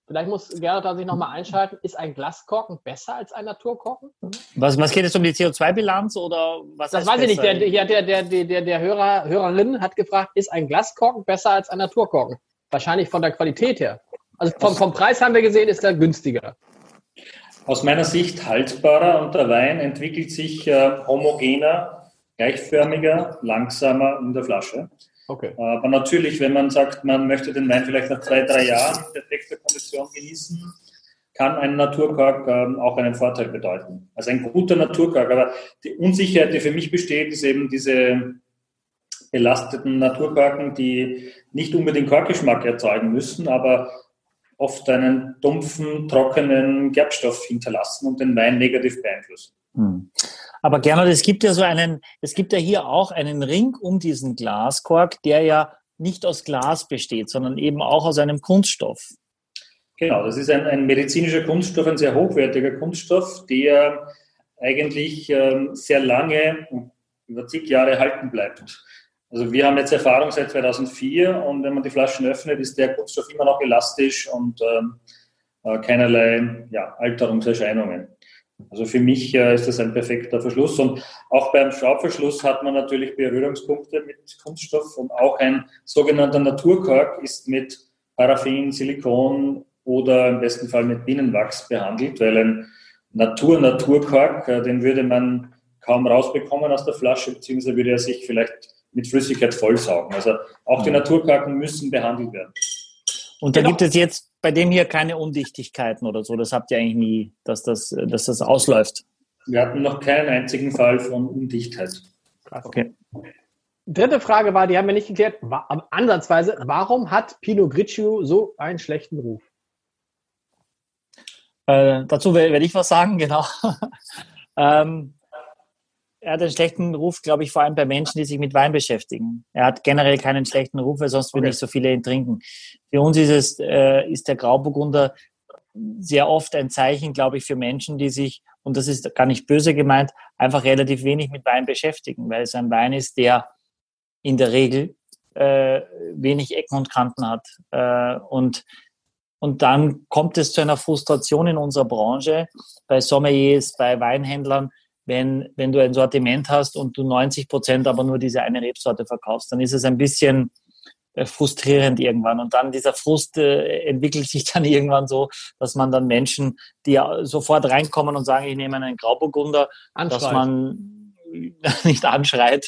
Vielleicht muss Gerhard sich nochmal einschalten. Ist ein Glaskorken besser als ein Naturkorken? Was, was geht es um die CO2-Bilanz oder was? Das weiß ich nicht. Der, der, der, der, der Hörer, Hörerin hat gefragt, ist ein Glaskorken besser als ein Naturkorken? Wahrscheinlich von der Qualität her. Also vom, vom Preis haben wir gesehen, ist er günstiger. Aus meiner Sicht haltbarer und der Wein entwickelt sich äh, homogener, gleichförmiger, langsamer in der Flasche. Okay. Aber natürlich, wenn man sagt, man möchte den Wein vielleicht nach zwei, drei Jahren in perfekter Kondition genießen, kann ein Naturkork ähm, auch einen Vorteil bedeuten. Also ein guter Naturkork. Aber die Unsicherheit, die für mich besteht, ist eben diese belasteten Naturkorken, die nicht unbedingt Korkgeschmack erzeugen müssen, aber oft einen dumpfen, trockenen Gerbstoff hinterlassen und den Wein negativ beeinflussen. Hm. Aber Gernot, es gibt ja so einen, es gibt ja hier auch einen Ring um diesen Glaskork, der ja nicht aus Glas besteht, sondern eben auch aus einem Kunststoff. Genau, das ist ein, ein medizinischer Kunststoff, ein sehr hochwertiger Kunststoff, der eigentlich ähm, sehr lange, über zig Jahre halten bleibt. Also wir haben jetzt Erfahrung seit 2004 und wenn man die Flaschen öffnet, ist der Kunststoff immer noch elastisch und ähm, äh, keinerlei ja, Alterungserscheinungen. Also für mich äh, ist das ein perfekter Verschluss. Und auch beim Schraubverschluss hat man natürlich Berührungspunkte mit Kunststoff und auch ein sogenannter Naturkork ist mit Paraffin, Silikon oder im besten Fall mit Bienenwachs behandelt, weil ein Natur-Naturkork, äh, den würde man kaum rausbekommen aus der Flasche, beziehungsweise würde er sich vielleicht mit Flüssigkeit vollsaugen. Also auch die mhm. Naturkorken müssen behandelt werden. Und da genau. gibt es jetzt bei dem hier keine Undichtigkeiten oder so. Das habt ihr eigentlich nie, dass das, dass das ausläuft. Wir hatten noch keinen einzigen Fall von Undichtheit. Okay. Dritte Frage war, die haben wir nicht geklärt, ansatzweise, warum hat Pinot Grigio so einen schlechten Ruf? Äh, dazu werde ich was sagen, genau. ähm, er hat einen schlechten Ruf, glaube ich, vor allem bei Menschen, die sich mit Wein beschäftigen. Er hat generell keinen schlechten Ruf, weil sonst würde okay. nicht so viele ihn trinken. Für uns ist es, äh, ist der Grauburgunder sehr oft ein Zeichen, glaube ich, für Menschen, die sich, und das ist gar nicht böse gemeint, einfach relativ wenig mit Wein beschäftigen, weil es ein Wein ist, der in der Regel äh, wenig Ecken und Kanten hat. Äh, und, und dann kommt es zu einer Frustration in unserer Branche, bei Sommeliers, bei Weinhändlern, wenn, wenn du ein Sortiment hast und du 90 Prozent aber nur diese eine Rebsorte verkaufst, dann ist es ein bisschen äh, frustrierend irgendwann. Und dann dieser Frust äh, entwickelt sich dann irgendwann so, dass man dann Menschen, die sofort reinkommen und sagen, ich nehme einen Grauburgunder, Anschreit. dass man nicht anschreit,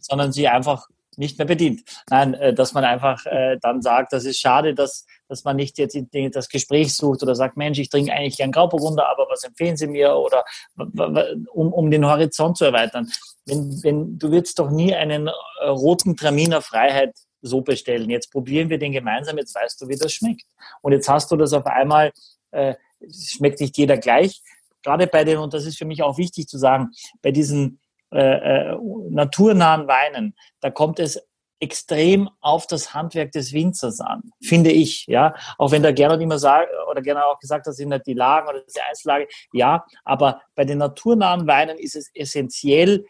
sondern sie einfach nicht mehr bedient. Nein, äh, dass man einfach äh, dann sagt, das ist schade, dass, dass man nicht jetzt das Gespräch sucht oder sagt, Mensch, ich trinke eigentlich gern Grauburgunder, aber was empfehlen Sie mir oder um, um den Horizont zu erweitern. Wenn, wenn, du würdest doch nie einen äh, roten Traminer Freiheit so bestellen. Jetzt probieren wir den gemeinsam, jetzt weißt du, wie das schmeckt. Und jetzt hast du das auf einmal, äh, schmeckt nicht jeder gleich. Gerade bei den, und das ist für mich auch wichtig zu sagen, bei diesen äh, äh, naturnahen Weinen, da kommt es extrem auf das Handwerk des Winzers an, finde ich, ja. Auch wenn der Gernot immer sagt, oder Gernot auch gesagt hat, sind nicht die Lagen oder die Einzellage, ja, aber bei den naturnahen Weinen ist es essentiell,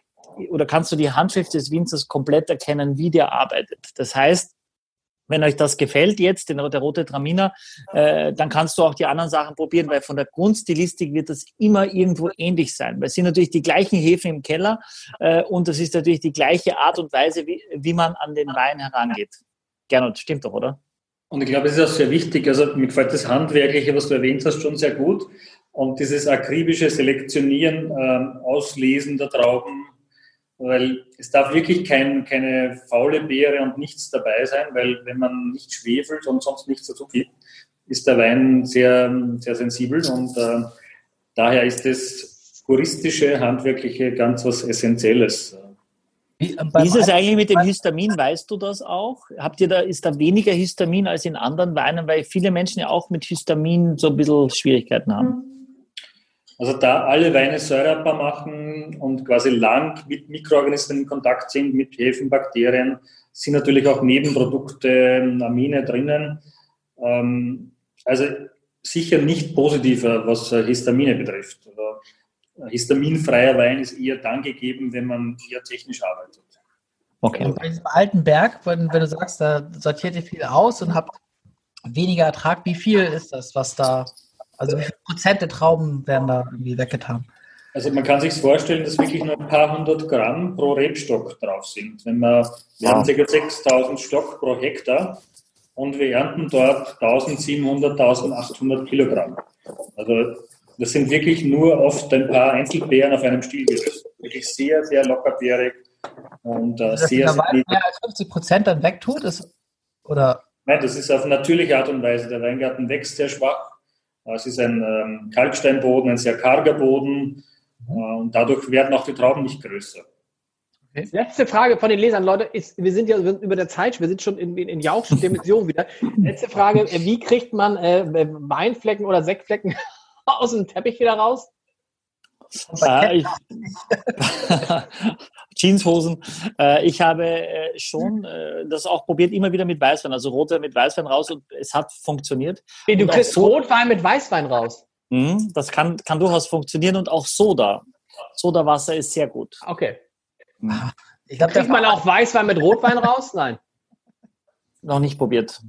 oder kannst du die Handschrift des Winzers komplett erkennen, wie der arbeitet. Das heißt, wenn euch das gefällt jetzt, der, der rote Traminer, äh, dann kannst du auch die anderen Sachen probieren, weil von der Grundstilistik wird das immer irgendwo ähnlich sein. Weil es sind natürlich die gleichen Hefen im Keller äh, und das ist natürlich die gleiche Art und Weise, wie, wie man an den Wein herangeht. Gernot, stimmt doch, oder? Und ich glaube, es ist auch sehr wichtig. Also mir gefällt das Handwerkliche, was du erwähnt hast, schon sehr gut. Und dieses akribische Selektionieren, äh, Auslesen der Trauben, weil es darf wirklich kein, keine faule Beere und nichts dabei sein, weil wenn man nicht schwefelt und sonst nichts dazu gibt, ist der Wein sehr, sehr sensibel und äh, daher ist das puristische, handwerkliche ganz was Essentielles. Wie, Wie ist es eigentlich mit dem Histamin? Weißt du das auch? Habt ihr da, ist da weniger Histamin als in anderen Weinen, weil viele Menschen ja auch mit Histamin so ein bisschen Schwierigkeiten haben? Also da alle Weine säureabbau machen und quasi lang mit Mikroorganismen in Kontakt sind, mit Hefen, Bakterien, sind natürlich auch Nebenprodukte, Amine drinnen. Ähm, also sicher nicht positiver, was Histamine betrifft. histaminfreier Wein ist eher dann gegeben, wenn man eher technisch arbeitet. Okay. Und bei diesem alten Berg, wenn, wenn, du sagst, da sortiert ihr viel aus und habt weniger Ertrag. Wie viel ist das, was da, also wie viel Prozent der Trauben werden da irgendwie weggetan? Also man kann sich vorstellen, dass wirklich nur ein paar hundert Gramm pro Rebstock drauf sind. Wenn wir, wir haben ca. 6000 Stock pro Hektar und wir ernten dort 1700, 1800 Kilogramm. Also das sind wirklich nur oft ein paar Einzelbeeren auf einem Stielgerüst. Wirklich sehr, sehr lockerbeerig und äh, sehr, sehr mehr als 50 Prozent dann wegtut? Ist, oder? Nein, das ist auf natürliche Art und Weise. Der Weingarten wächst sehr schwach. Es ist ein ähm, Kalksteinboden, ein sehr karger Boden äh, und dadurch werden auch die Trauben nicht größer. Okay. Letzte Frage von den Lesern, Leute, ist, wir sind ja über der Zeit, wir sind schon in, in, in Jauchschen Dimension wieder. Letzte Frage, äh, wie kriegt man äh, Weinflecken oder Sektflecken aus dem Teppich wieder raus? Äh, ich, Jeanshosen. Äh, ich habe äh, schon äh, das auch probiert, immer wieder mit Weißwein, also Rotwein mit Weißwein raus und es hat funktioniert. Wie, du kriegst so, Rotwein mit Weißwein raus? Mh, das kann, kann durchaus funktionieren und auch Soda. Sodawasser ist sehr gut. Okay. Ich glaub, Kriegt man auch Weißwein mit Rotwein raus? Nein. Noch nicht probiert.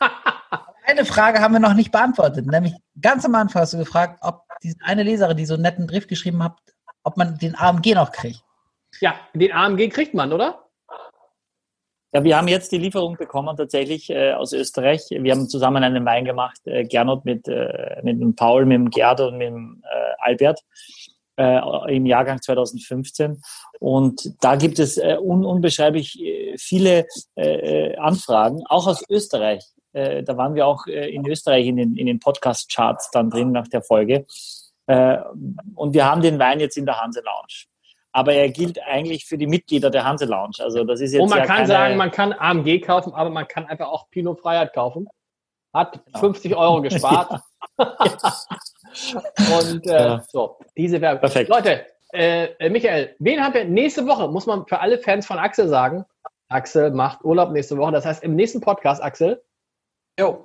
Eine Frage haben wir noch nicht beantwortet, nämlich ganz am Anfang hast du gefragt, ob diese eine Leserin, die so einen netten Brief geschrieben hat, ob man den AMG noch kriegt. Ja, den AMG kriegt man, oder? Ja, wir haben jetzt die Lieferung bekommen tatsächlich äh, aus Österreich. Wir haben zusammen einen Wein gemacht, äh, Gernot mit, äh, mit dem Paul, mit dem Gerd und mit dem äh, Albert äh, im Jahrgang 2015. Und da gibt es äh, un unbeschreiblich viele Anfragen, auch aus Österreich. Da waren wir auch in Österreich in den, in den Podcast-Charts dann drin nach der Folge. Und wir haben den Wein jetzt in der Hanse Lounge. Aber er gilt eigentlich für die Mitglieder der Hanse Lounge. Also das ist jetzt und man ja kann keine... sagen, man kann AMG kaufen, aber man kann einfach auch Pinot Freiheit kaufen. Hat 50 genau. Euro gespart. Und äh, ja. so, diese Werbung. Perfekt. Leute, äh, äh, Michael, wen haben wir nächste Woche? Muss man für alle Fans von Axel sagen. Axel macht Urlaub nächste Woche. Das heißt, im nächsten Podcast, Axel, jo.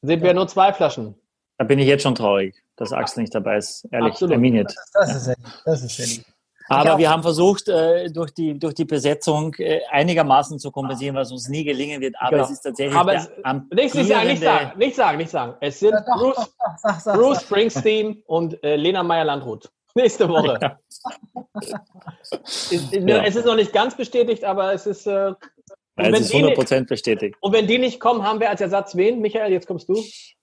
sind wir nur zwei Flaschen. Da bin ich jetzt schon traurig, dass Axel nicht dabei ist. Ehrlich, Absolut. Das, das ist, das ist sehr lieb. Aber wir haben versucht, äh, durch, die, durch die Besetzung äh, einigermaßen zu kompensieren, was uns nie gelingen wird. Aber genau. es ist tatsächlich aber es, nicht, nicht, sagen, nicht sagen, nicht sagen, nicht sagen. Es sind ja, doch, Bruce, doch, doch, sag, Bruce Springsteen und äh, Lena Meyer-Landrut. Nächste Woche. Ja. es, ja. es, ist noch nicht ganz bestätigt, aber es ist. Äh, es ist 100% bestätigt. Und wenn die nicht kommen, haben wir als Ersatz wen? Michael, jetzt kommst du.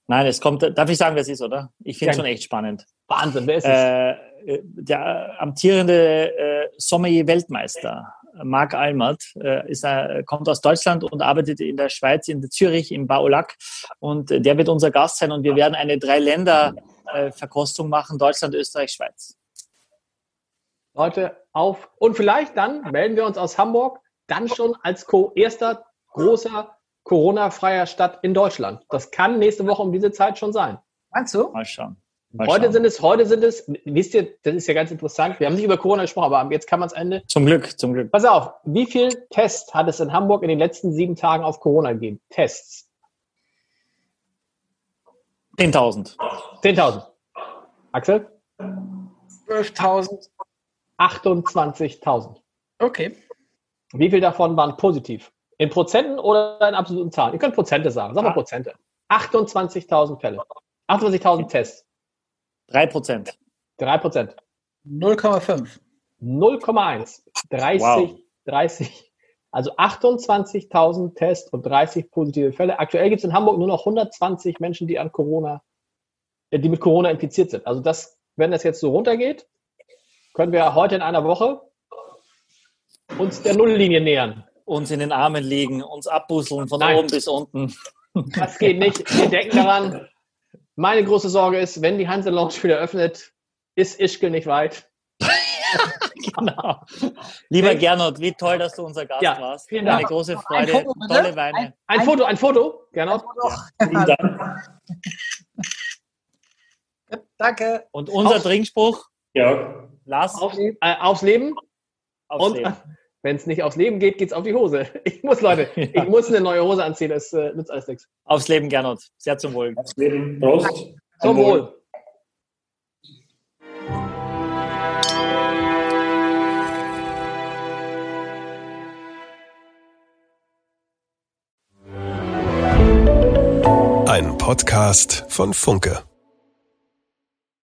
Nein, es kommt, darf ich sagen, wer es ist, oder? Ich finde es schon echt spannend. Wahnsinn, wer ist es? Äh der amtierende äh, Sommelier-Weltmeister, Marc Almert, äh, ist, äh, kommt aus Deutschland und arbeitet in der Schweiz, in Zürich, im Baulac. Und äh, der wird unser Gast sein und wir werden eine Drei-Länder-Verkostung machen, Deutschland, Österreich, Schweiz. Leute, auf. Und vielleicht dann melden wir uns aus Hamburg, dann schon als erster großer Corona-freier Stadt in Deutschland. Das kann nächste Woche um diese Zeit schon sein. Meinst du? Mal schauen. Heute sind es, heute sind es, wisst ihr, das ist ja ganz interessant. Wir haben nicht über Corona gesprochen, aber jetzt kann man es Ende. Zum Glück, zum Glück. Pass auf, wie viel Tests hat es in Hamburg in den letzten sieben Tagen auf Corona gegeben? Tests. 10.000. 10.000. Axel? 12.000. 28.000. Okay. Wie viel davon waren positiv? In Prozenten oder in absoluten Zahlen? Ihr könnt Prozente sagen. Sag mal ah. Prozente. 28.000 Fälle. 28.000 Tests. 3 Prozent. 3 Prozent. 0,5. 0,1. 30, wow. 30. Also 28.000 Tests und 30 positive Fälle. Aktuell gibt es in Hamburg nur noch 120 Menschen, die an Corona, äh, die mit Corona infiziert sind. Also das, wenn das jetzt so runtergeht, können wir heute in einer Woche uns der Nulllinie nähern uns in den Armen liegen, uns abbusseln von Nein. oben bis unten. Das geht nicht. Wir denken daran. Meine große Sorge ist, wenn die Hansel Lounge wieder öffnet, ist Ischgl nicht weit. genau. Lieber hey. Gernot, wie toll, dass du unser Gast ja, warst. Vielen Dank. Eine große Freude, Foto, tolle Weine. Ein, ein, Foto, ein Foto, Gernot. Ja. Vielen Dank. Danke. Und unser Auf, Trinkspruch? Ja. Lars? Auf, äh, aufs Leben. Aufs Und, Leben. Wenn es nicht aufs Leben geht, geht es auf die Hose. Ich muss, Leute, ja. ich muss eine neue Hose anziehen, das äh, nützt alles nichts. Aufs Leben, Gernot. Sehr zum Wohl. Aufs Leben. Prost. Zum Wohl. Podcast von Funke.